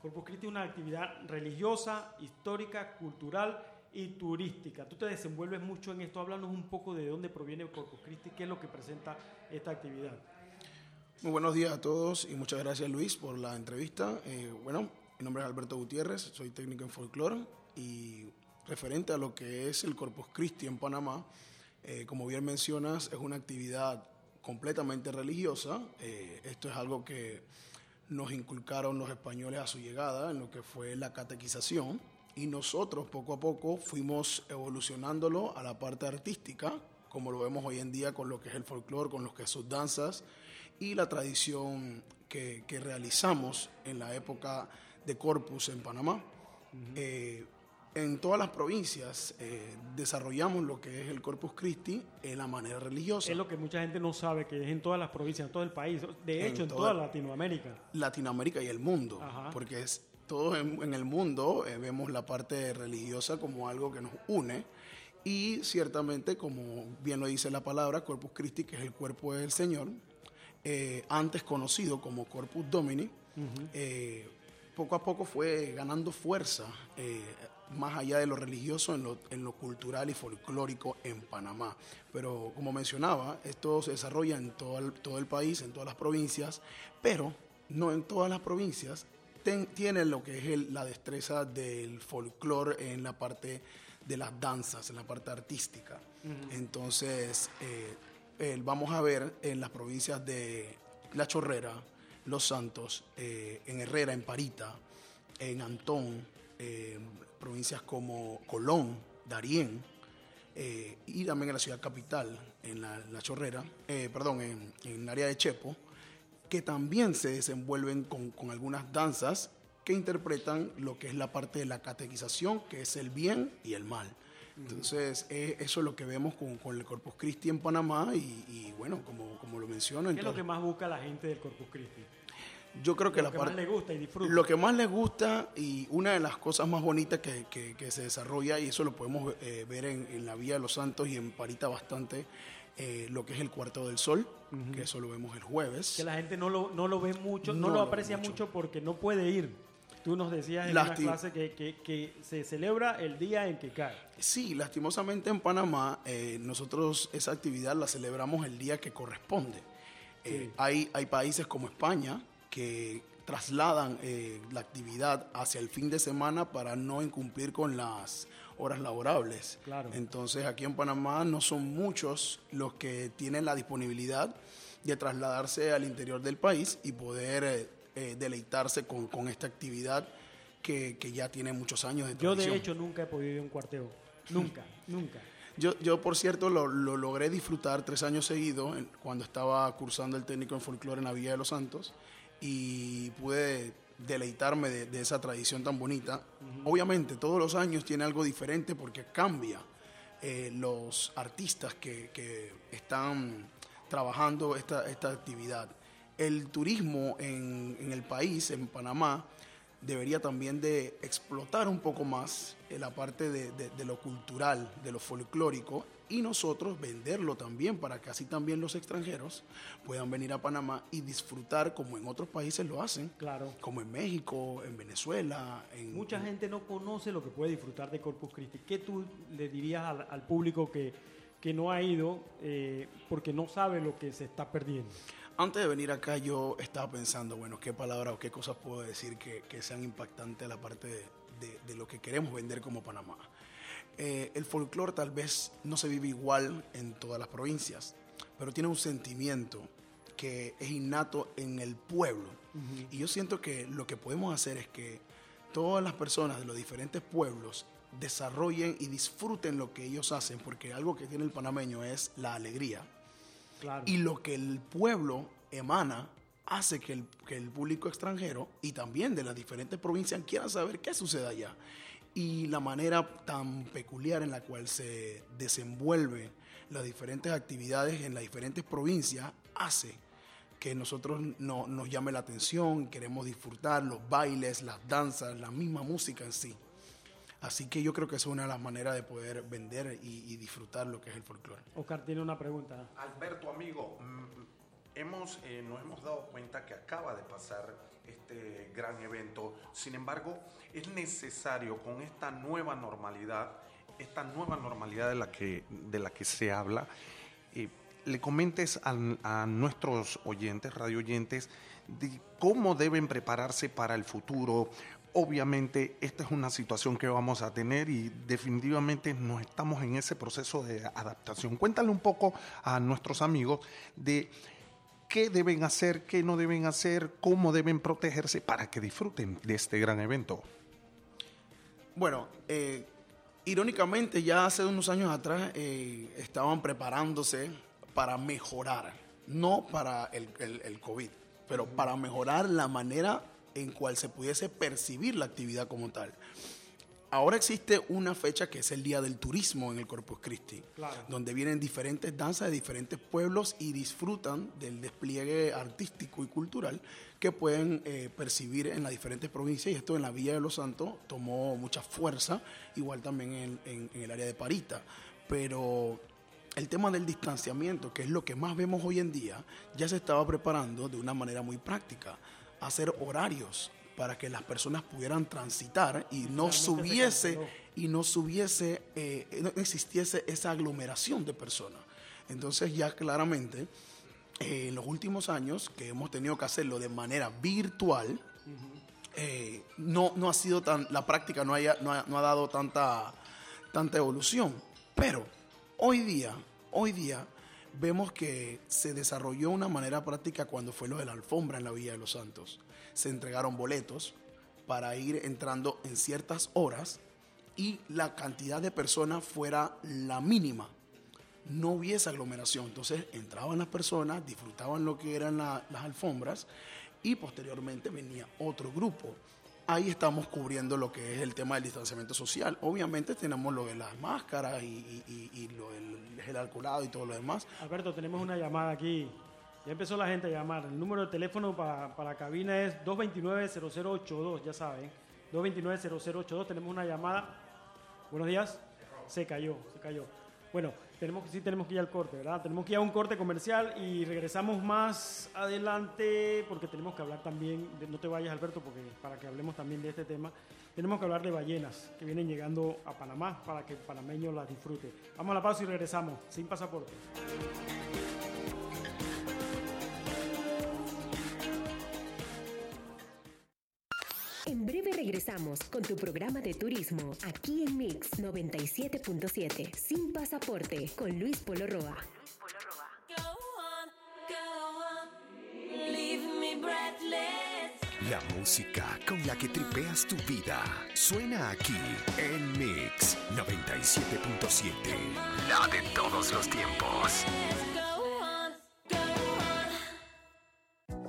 Corpus Christi es una actividad religiosa, histórica, cultural y turística. Tú te desenvuelves mucho en esto. Háblanos un poco de dónde proviene Corpus Christi, qué es lo que presenta esta actividad. Muy buenos días a todos y muchas gracias Luis por la entrevista. Eh, bueno, mi nombre es Alberto Gutiérrez, soy técnico en folclore y referente a lo que es el Corpus Christi en Panamá, eh, como bien mencionas, es una actividad completamente religiosa. Eh, esto es algo que nos inculcaron los españoles a su llegada en lo que fue la catequización y nosotros poco a poco fuimos evolucionándolo a la parte artística, como lo vemos hoy en día con lo que es el folclore, con lo que son sus danzas y la tradición que, que realizamos en la época de Corpus en Panamá. Eh, en todas las provincias eh, desarrollamos lo que es el Corpus Christi en la manera religiosa. Es lo que mucha gente no sabe, que es en todas las provincias, en todo el país, de hecho en, toda- toda Latinoamérica. Latinoamérica y el mundo, Ajá. porque es todo en, en el mundo eh, vemos la parte religiosa como algo que nos une y ciertamente como bien lo dice la palabra Corpus Christi que es el cuerpo del Señor eh, antes conocido como Corpus Domini poco a poco fue ganando fuerza eh, más allá de lo religioso en lo, en lo cultural y folclórico en Panamá. Pero como mencionaba, esto se desarrolla en todo el, todo el país, en todas las provincias, pero no en todas las provincias ten- tienen lo que es el- la destreza del folclore en la parte de las danzas, en la parte artística. Entonces, eh, eh, vamos a ver en las provincias de La Chorrera, Los Santos, eh, en Herrera, en Parita, en Antón, eh, provincias como Colón, Darién, eh, y también en la ciudad capital, en la, la Chorrera, eh, perdón, en, en el área de Chepo, que también se desenvuelven con, con algunas danzas que interpretan lo que es la parte de la catequización, que es el bien y el mal. Entonces, eso es lo que vemos con, con el Corpus Christi en Panamá y, y, bueno, como, como lo menciono, ¿Qué es lo que más busca la gente del Corpus Christi? Yo creo que lo la que más le gusta y disfruta. Lo que más les gusta y una de las cosas más bonitas que, que- que se desarrolla, y eso lo podemos eh, ver en, en la Vía de los Santos y en Parita bastante, eh, lo que es el Cuarto del Sol, que eso lo vemos el jueves. Que la gente no lo, no lo ve mucho, no, No lo aprecia mucho. porque no puede ir. Tú nos decías en Lasti- una clase que, que- que se celebra el día en que cae. Sí, lastimosamente en Panamá eh, nosotros esa actividad la celebramos el día que corresponde. Eh, hay, hay países como España que trasladan eh, la actividad hacia el fin de semana para no incumplir con las horas laborables. Claro. Entonces aquí en Panamá no son muchos los que tienen la disponibilidad de trasladarse al interior del país y poder eh, eh, deleitarse con, con esta actividad que, que ya tiene muchos años de Yo de tradición. hecho nunca he podido ir a un cuarteo. Nunca, nunca. Yo, yo, por cierto, lo, lo logré disfrutar tres años seguidos cuando estaba cursando el técnico en folclore en la Villa de los Santos y pude deleitarme de, esa tradición tan bonita. Obviamente, todos los años tiene algo diferente porque cambia eh, los artistas que, están trabajando esta, esta actividad. El turismo en, en el país, en Panamá, debería también de explotar un poco más la parte de, de- de lo cultural, de lo folclórico, y nosotros venderlo también para que así también los extranjeros puedan venir a Panamá y disfrutar como en otros países lo hacen, Claro. como en México, en Venezuela, en Mucha gente no conoce lo que puede disfrutar de Corpus Christi. ¿Qué tú le dirías al, al público que, que no ha ido eh, porque no sabe lo que se está perdiendo? Antes de venir acá yo estaba pensando, bueno, qué palabras o qué cosas puedo decir que, que sean impactantes a la parte de, de- de lo que queremos vender como Panamá. Eh, el folclore tal vez no se vive igual en todas las provincias, pero tiene un sentimiento que es innato en el pueblo. Y yo siento que lo que podemos hacer es que todas las personas de los diferentes pueblos desarrollen y disfruten lo que ellos hacen, porque algo que tiene el panameño es la alegría. Claro. Y lo que el pueblo emana hace que el, que el público extranjero y también de las diferentes provincias quieran saber qué sucede allá. Y la manera tan peculiar en la cual se desenvuelve las diferentes actividades en las diferentes provincias hace que nosotros no, nos llame la atención, queremos disfrutar los bailes, las danzas, la misma música en sí. Así que yo creo que es una de las maneras de poder vender y, y disfrutar lo que es el folclore. Oscar tiene una pregunta. Alberto, amigo, mm, hemos, eh, nos hemos dado cuenta que acaba de pasar este gran evento. Sin embargo, es necesario con esta nueva normalidad, esta nueva normalidad de la que, de la que se habla, eh, le comentes a, a nuestros oyentes, radio oyentes, de cómo deben prepararse para el futuro, obviamente esta es una situación que vamos a tener y definitivamente no estamos en ese proceso de adaptación. Cuéntale un poco a nuestros amigos de qué deben hacer, qué no deben hacer, cómo deben protegerse para que disfruten de este gran evento. Bueno, eh, irónicamente ya hace unos años atrás eh, estaban preparándose para mejorar, no para el, el, COVID, pero para mejorar la manera en cual se pudiese percibir la actividad como tal. Ahora existe una fecha que es el Día del Turismo en el Corpus Christi, donde vienen diferentes danzas de diferentes pueblos y disfrutan del despliegue artístico y cultural que pueden eh, percibir en las diferentes provincias. Y esto en la Villa de los Santos tomó mucha fuerza, igual también en, en- en el área de Parita. Pero el tema del distanciamiento, que es lo que más vemos hoy en día, ya se estaba preparando de una manera muy práctica, hacer horarios para que las personas pudieran transitar y no subiese y no subiese, eh, no existiese esa aglomeración de personas. Entonces ya claramente eh, en los últimos años que hemos tenido que hacerlo de manera virtual, eh, no, no ha sido tan, la práctica no, haya, no, ha, no ha dado tanta, tanta evolución. Pero hoy día, hoy día vemos que se desarrolló una manera práctica cuando fue lo de la alfombra en la Villa de los Santos. Se entregaron boletos para ir entrando en ciertas horas y la cantidad de personas fuera la mínima. No hubiese aglomeración. Entonces entraban las personas, disfrutaban lo que eran la- las alfombras y posteriormente venía otro grupo. Ahí estamos cubriendo lo que es el tema del distanciamiento social. Obviamente tenemos lo de las máscaras y lo del gel alcoholado y todo lo demás. Alberto, tenemos una llamada aquí. Ya empezó la gente a llamar. El número de teléfono para, para la cabina es 229-0082, ya saben. 229-0082, tenemos una llamada. Buenos días. Se cayó, se cayó. Bueno, tenemos, sí tenemos que ir al corte, ¿verdad? Tenemos que ir a un corte comercial y regresamos más adelante porque tenemos que hablar también, de- no te vayas Alberto, porque para que hablemos también de este tema, tenemos que hablar de ballenas que vienen llegando a Panamá para que el panameño las disfrute. Vamos a la pausa y regresamos, sin pasaporte. Con tu programa de turismo aquí en Mix 97.7 sin pasaporte con Luis Polo Roa. Leave me breathless. La música con la que tripeas tu vida suena aquí en Mix 97.7. La de todos los tiempos.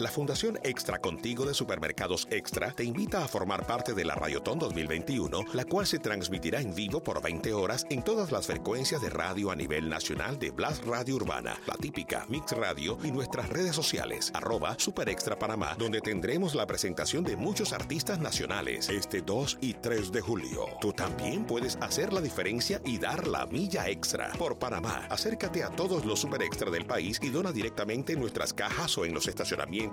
La Fundación Extra Contigo de Supermercados Extra te invita a formar parte de la Radiotón 2021, la cual se transmitirá en vivo por 20 horas en todas las frecuencias de radio a nivel nacional de Blast Radio Urbana, La Típica, Mix Radio y nuestras redes sociales, arroba Super Extra Panamá, donde tendremos la presentación de muchos artistas nacionales este 2 y 3 de julio. Tú también puedes hacer la diferencia y dar la milla extra. Por Panamá, acércate a todos los Super Extra del país y dona directamente en nuestras cajas o en los estacionamientos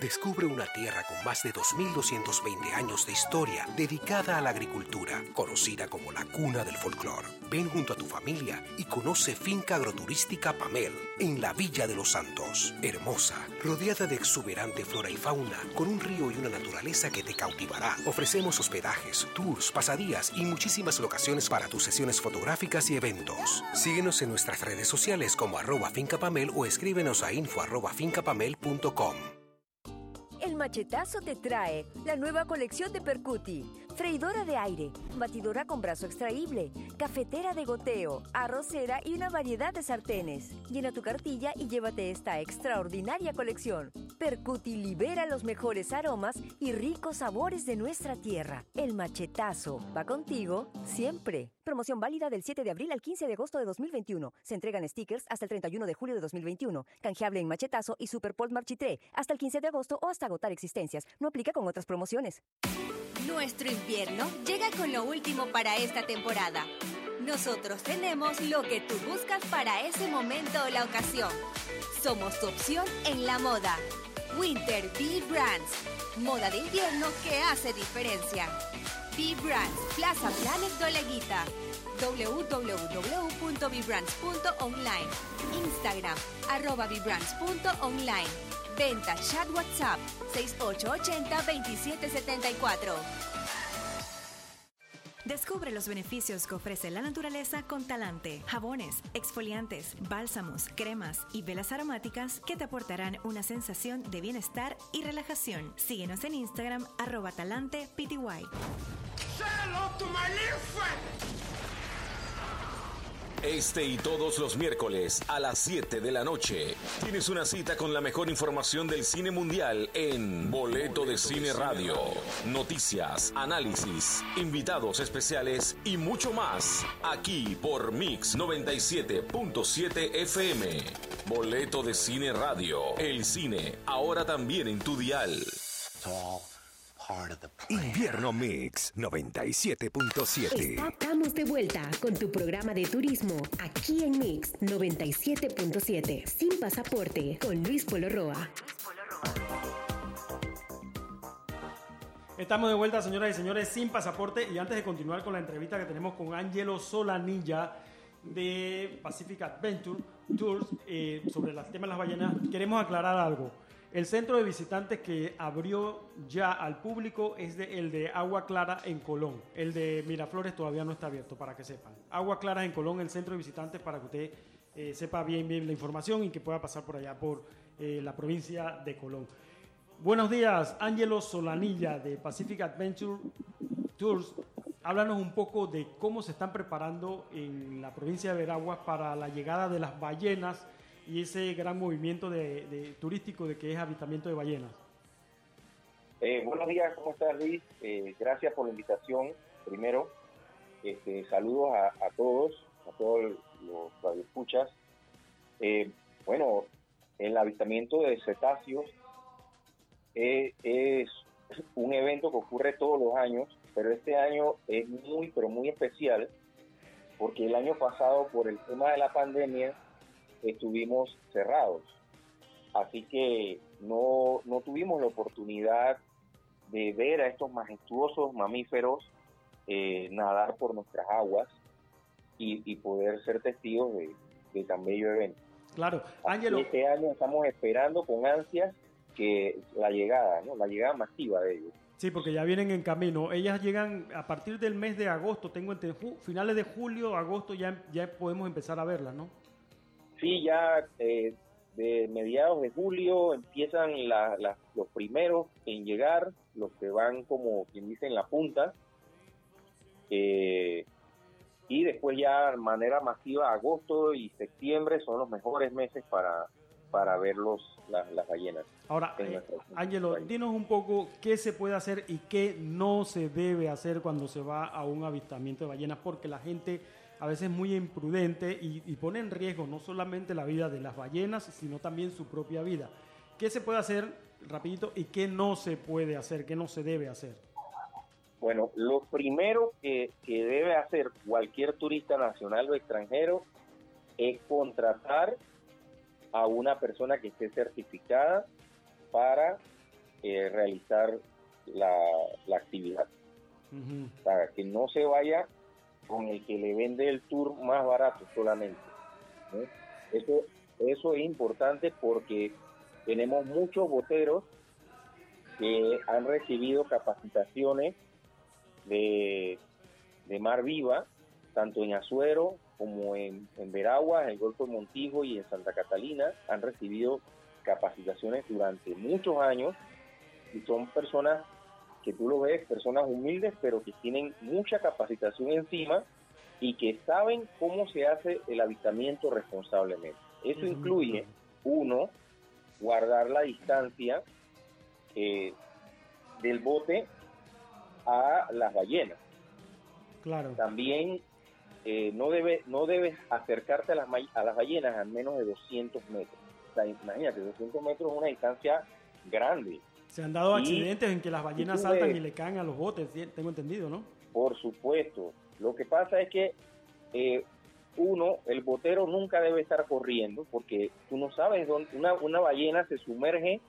Descubre una tierra con más de 2.220 años de historia dedicada a la agricultura, conocida como la cuna del folclor. Ven junto a tu familia y conoce Finca Agroturística Pamel, en la Villa de los Santos. Hermosa, rodeada de exuberante flora y fauna, con un río y una naturaleza que te cautivará. Ofrecemos hospedajes, tours, pasadías y muchísimas locaciones para tus sesiones fotográficas y eventos. Síguenos en nuestras redes sociales como arroba fincapamel o escríbenos a info arroba fincapamel.com. El machetazo te trae la nueva colección de Percuti. Freidora de aire, batidora con brazo extraíble, cafetera de goteo, arrocera y una variedad de sartenes. Llena tu cartilla y llévate esta extraordinaria colección. Percuti libera los mejores aromas y ricos sabores de nuestra tierra. El machetazo va contigo siempre. Promoción válida del 7 de abril al 15 de agosto de 2021. Se entregan stickers hasta el 31 de julio de 2021. Canjeable en Machetazo y Super Pol Marchitré hasta el 15 de agosto o hasta agotar existencias. No aplica con otras promociones. Nuestro invierno llega con lo último para esta temporada. Nosotros tenemos lo que tú buscas para ese momento o la ocasión. Somos tu opción en la moda. Winter Bee Brands. Moda de invierno que hace diferencia. Bee Brands, Plaza Planet Doleguita. www.vibrands.online. Instagram, arroba vibrands.online. Venta chat WhatsApp 6880-2774. Descubre los beneficios que ofrece la naturaleza con Talante. Jabones, exfoliantes, bálsamos, cremas y velas aromáticas que te aportarán una sensación de bienestar y relajación. Síguenos en Instagram, arroba Talante PTY. Este y todos los miércoles a las 7 de la noche tienes una cita con la mejor información del cine mundial en Boleto de Cine Radio. Noticias, análisis, invitados especiales y mucho más aquí por Mix 97.7 FM. Boleto de Cine Radio. El cine ahora también en tu dial. Invierno Mix 97.7. Estamos de vuelta con tu programa de turismo aquí en Mix 97.7. Sin pasaporte con Luis Polo Roa. Estamos de vuelta, señoras y señores, sin pasaporte. Y antes de continuar con la entrevista que tenemos con Angelo Solanilla de Pacific Adventure Tours eh, sobre el tema de las ballenas, queremos aclarar algo. El centro de visitantes que abrió ya al público es el de Agua Clara en Colón. El de Miraflores todavía no está abierto, para que sepan. Agua Clara en Colón, el centro de visitantes, para que usted eh, sepa bien, bien la información y que pueda pasar por allá, por eh, la provincia de Colón. Buenos días, Ángelo Solanilla de Pacific Adventure Tours. Háblanos un poco de cómo se están preparando en la provincia de Veraguas para la llegada de las ballenas y ese gran movimiento de, de- turístico de que es avistamiento de ballenas. Eh, buenos días, ¿cómo estás Luis? Eh, gracias por la invitación. Primero, este, saludos a, a todos, a todos los radioescuchas. Eh, bueno, el avistamiento de cetáceos eh, es un evento que ocurre todos los años, pero este año es muy, pero muy especial, porque el año pasado, por el tema de la pandemia, estuvimos cerrados. Así que no, no tuvimos la oportunidad de ver a estos majestuosos mamíferos eh, nadar por nuestras aguas y, y poder ser testigos de, de tan bello evento. Claro, Ángelo, Este año estamos esperando con ansias que la llegada, ¿no? la llegada masiva de ellos. sí, porque ya vienen en camino. Ellas llegan a partir del mes de agosto, tengo entre finales de julio, agosto, ya, ya podemos empezar a verlas, ¿no? Sí, ya eh, de mediados de julio empiezan la- la- los primeros en llegar, los que van como quien dice en la punta, eh, y después ya de manera masiva agosto y septiembre son los mejores meses para, para ver los, las, las ballenas. Ahora, eh, Ángelo, dinos un poco qué se puede hacer y qué no se debe hacer cuando se va a un avistamiento de ballenas, porque la gente a veces es muy imprudente y, y pone en riesgo no solamente la vida de las ballenas, sino también su propia vida. ¿Qué se puede hacer, rapidito, y qué no se puede hacer, qué no se debe hacer? Bueno, lo primero que, que debe hacer cualquier turista nacional o extranjero es contratar a una persona que esté certificada para eh, realizar la, la actividad. Sea, que no se vaya con el que le vende el tour más barato solamente. Eso, eso es importante porque tenemos muchos boteros que han recibido capacitaciones de, de mar viva, tanto en Azuero como en, en Veraguas, en el Golfo de Montijo y en Santa Catalina, han recibido capacitaciones durante muchos años y son personas que tú lo ves, personas humildes, pero que tienen mucha capacitación encima y que saben cómo se hace el avistamiento responsablemente. Eso incluye, uno, guardar la distancia eh, del bote a las ballenas. Claro. También eh, no debe no debes acercarte a las, a las ballenas a menos de 200 metros. O sea, imagínate, 200 metros es una distancia grande. Se han dado accidentes en que las ballenas saltan y le caen a los botes, tengo entendido, ¿no? Por supuesto. Lo que pasa es que eh, uno, el botero nunca debe estar corriendo porque tú no sabes dónde una, una ballena se sumerge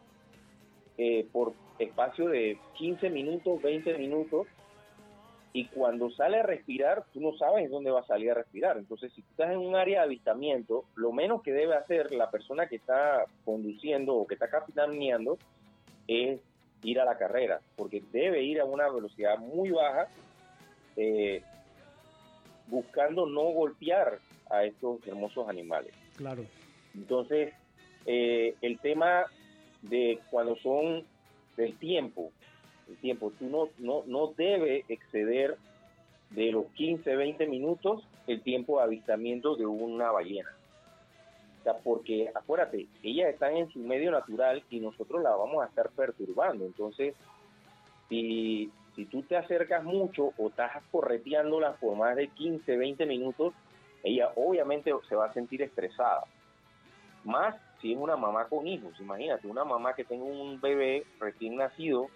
eh, por espacio de 15 minutos, 20 minutos y cuando sale a respirar, tú no sabes dónde va a salir a respirar. Entonces, si tú estás en un área de avistamiento, lo menos que debe hacer la persona que está conduciendo o que está capitaneando es ir a la carrera, porque debe ir a una velocidad muy baja, eh, buscando no golpear a estos hermosos animales. Claro. Entonces, eh, el tema de cuando son del tiempo, el tiempo, tú no, no, no debe exceder de los 15, 20 minutos el tiempo de avistamiento de una ballena. Sea, porque acuérdate, ellas están en su medio natural y nosotros la vamos a estar perturbando. Entonces, si, si tú te acercas mucho o estás correteándola por más de 15, 20 minutos, ella obviamente se va a sentir estresada. Más si es una mamá con hijos. Imagínate, una mamá que tenga un bebé recién nacido,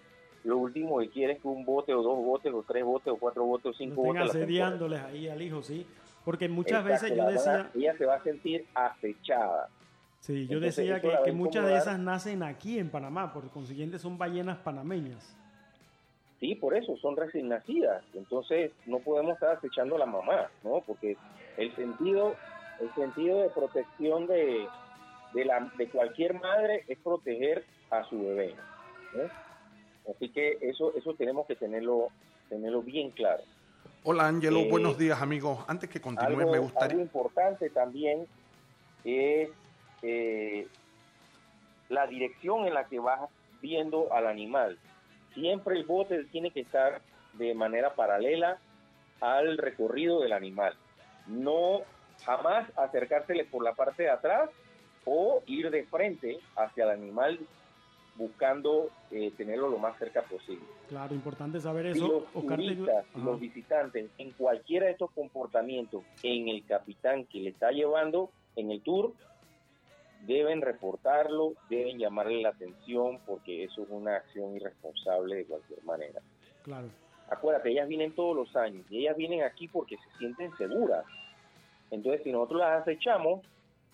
lo último que quiere es que un bote o dos botes o tres botes o cuatro botes o cinco Estén botes asediándoles ahí al hijo, sí. Porque muchas Exacto, veces yo decía, ella se va a sentir acechada. sí, yo Entonces, decía que, muchas de esas nacen aquí en Panamá, por consiguiente son ballenas panameñas. Sí, por eso, son recién nacidas. Entonces, no podemos estar acechando a la mamá, ¿no? Porque el sentido, el sentido de protección de, de, la, de cualquier madre es proteger a su bebé. ¿no? Así que eso, eso tenemos que tenerlo, tenerlo bien claro. Hola Ángelo, Eh, buenos días amigos. Antes que continúes, algo, me algo gustaría... importante también es eh, la dirección en la que vas viendo al animal. Siempre el bote tiene que estar de manera paralela al recorrido del animal. No jamás acercársele por la parte de atrás o ir de frente hacia el animal buscando eh, tenerlo lo más cerca posible. Claro, importante saber Si eso. los Oscar, te- turistas, Ajá. los visitantes, en cualquiera de estos comportamientos, en el capitán que le está llevando en el tour, deben reportarlo, deben llamarle la atención, porque eso es una acción irresponsable de cualquier manera. Claro. Acuérdate, ellas vienen todos los años y ellas vienen aquí porque se sienten seguras. Entonces, si nosotros las acechamos,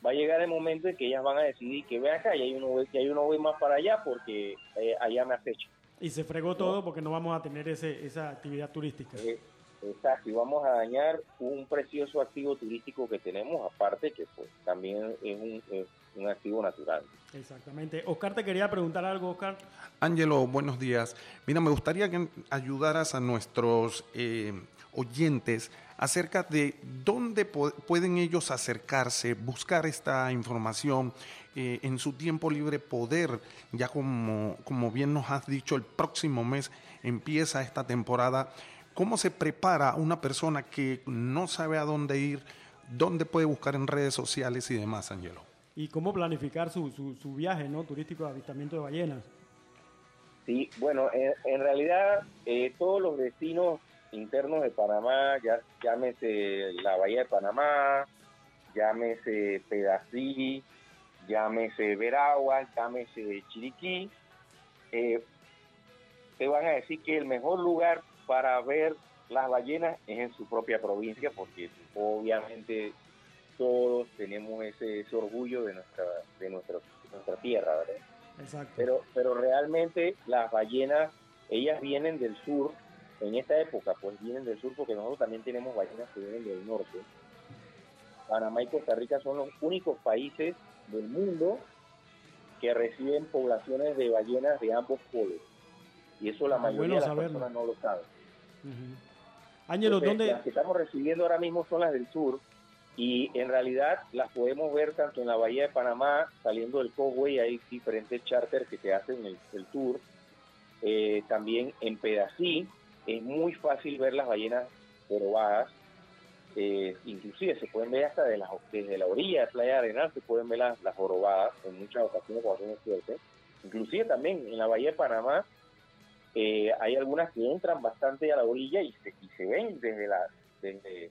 va a llegar el momento en que ellas van a decidir que ve acá y hay uno, que hay uno voy más para allá porque eh, allá me acecha. Y se fregó todo porque no vamos a tener ese, esa actividad turística. Eh, Exacto, y vamos a dañar un precioso activo turístico que tenemos, aparte que pues también es un, es un activo natural. Exactamente. Oscar, te quería preguntar algo, Oscar. Ángelo, buenos días. Mira, me gustaría que ayudaras a nuestros eh, oyentes acerca de dónde po- pueden ellos acercarse, buscar esta información eh, en su tiempo libre, poder, ya como, como bien nos has dicho, el próximo mes empieza esta temporada. ¿Cómo se prepara una persona que no sabe a dónde ir, dónde puede buscar en redes sociales y demás, Ángelo? Y cómo planificar su, su, su viaje ¿no? turístico de avistamiento de ballenas. Sí, bueno, en, en realidad eh, todos los destinos internos de Panamá, ya llámese la Bahía de Panamá, llámese Pedací, llámese Veragua, llámese Chiriquí, eh, te van a decir que el mejor lugar para ver las ballenas es en su propia provincia, porque obviamente todos tenemos ese, ese orgullo de nuestra, de nuestra, de nuestra tierra, ¿verdad? Exacto. Pero, pero realmente las ballenas, ellas vienen del sur, en esta época, pues vienen del sur porque nosotros también tenemos ballenas que vienen del norte. Panamá y Costa Rica son los únicos países del mundo que reciben poblaciones de ballenas de ambos polos. Y eso la Ah, mayoría bueno de las saberlo. personas no lo saben. Ujú. Ángelo, Entonces, ¿dónde? Las que estamos recibiendo ahora mismo son las del sur y en realidad las podemos ver tanto en la Bahía de Panamá, saliendo del Cowway, hay diferentes charters que te hacen el, el tour. Eh, también en Pedací es muy fácil ver las ballenas jorobadas. Eh, inclusive se pueden ver hasta de la- desde la orilla de Playa Arenal, se pueden ver las, las jorobadas en muchas ocasiones cuando tienen suerte. Inclusive también en la Bahía de Panamá eh, hay algunas que entran bastante a la orilla y se, y se ven desde la desde,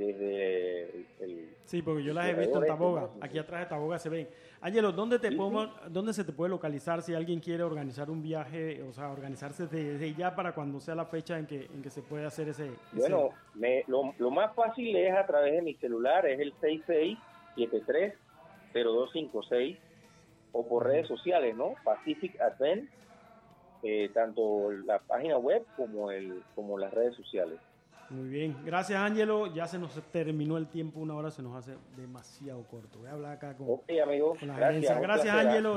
desde el, Sí, porque yo las he visto en Taboga. Aquí atrás de Taboga se ven. Ángelo, ¿dónde, te podemos, ¿dónde se te puede localizar si alguien quiere organizar un viaje, o sea, organizarse desde, ya para cuando sea la fecha en que, en que se puede hacer ese... Bueno, me, lo, lo, más fácil es a través de mi celular, es el 6673-0256 o por redes sociales, ¿no? Pacific Advent, eh, tanto la página web como, el, como las redes sociales. Muy bien, gracias Ángelo. Ya se nos terminó el tiempo, una hora se nos hace demasiado corto. Voy a hablar acá con, amigo. la gracias, Gracias Ángelo.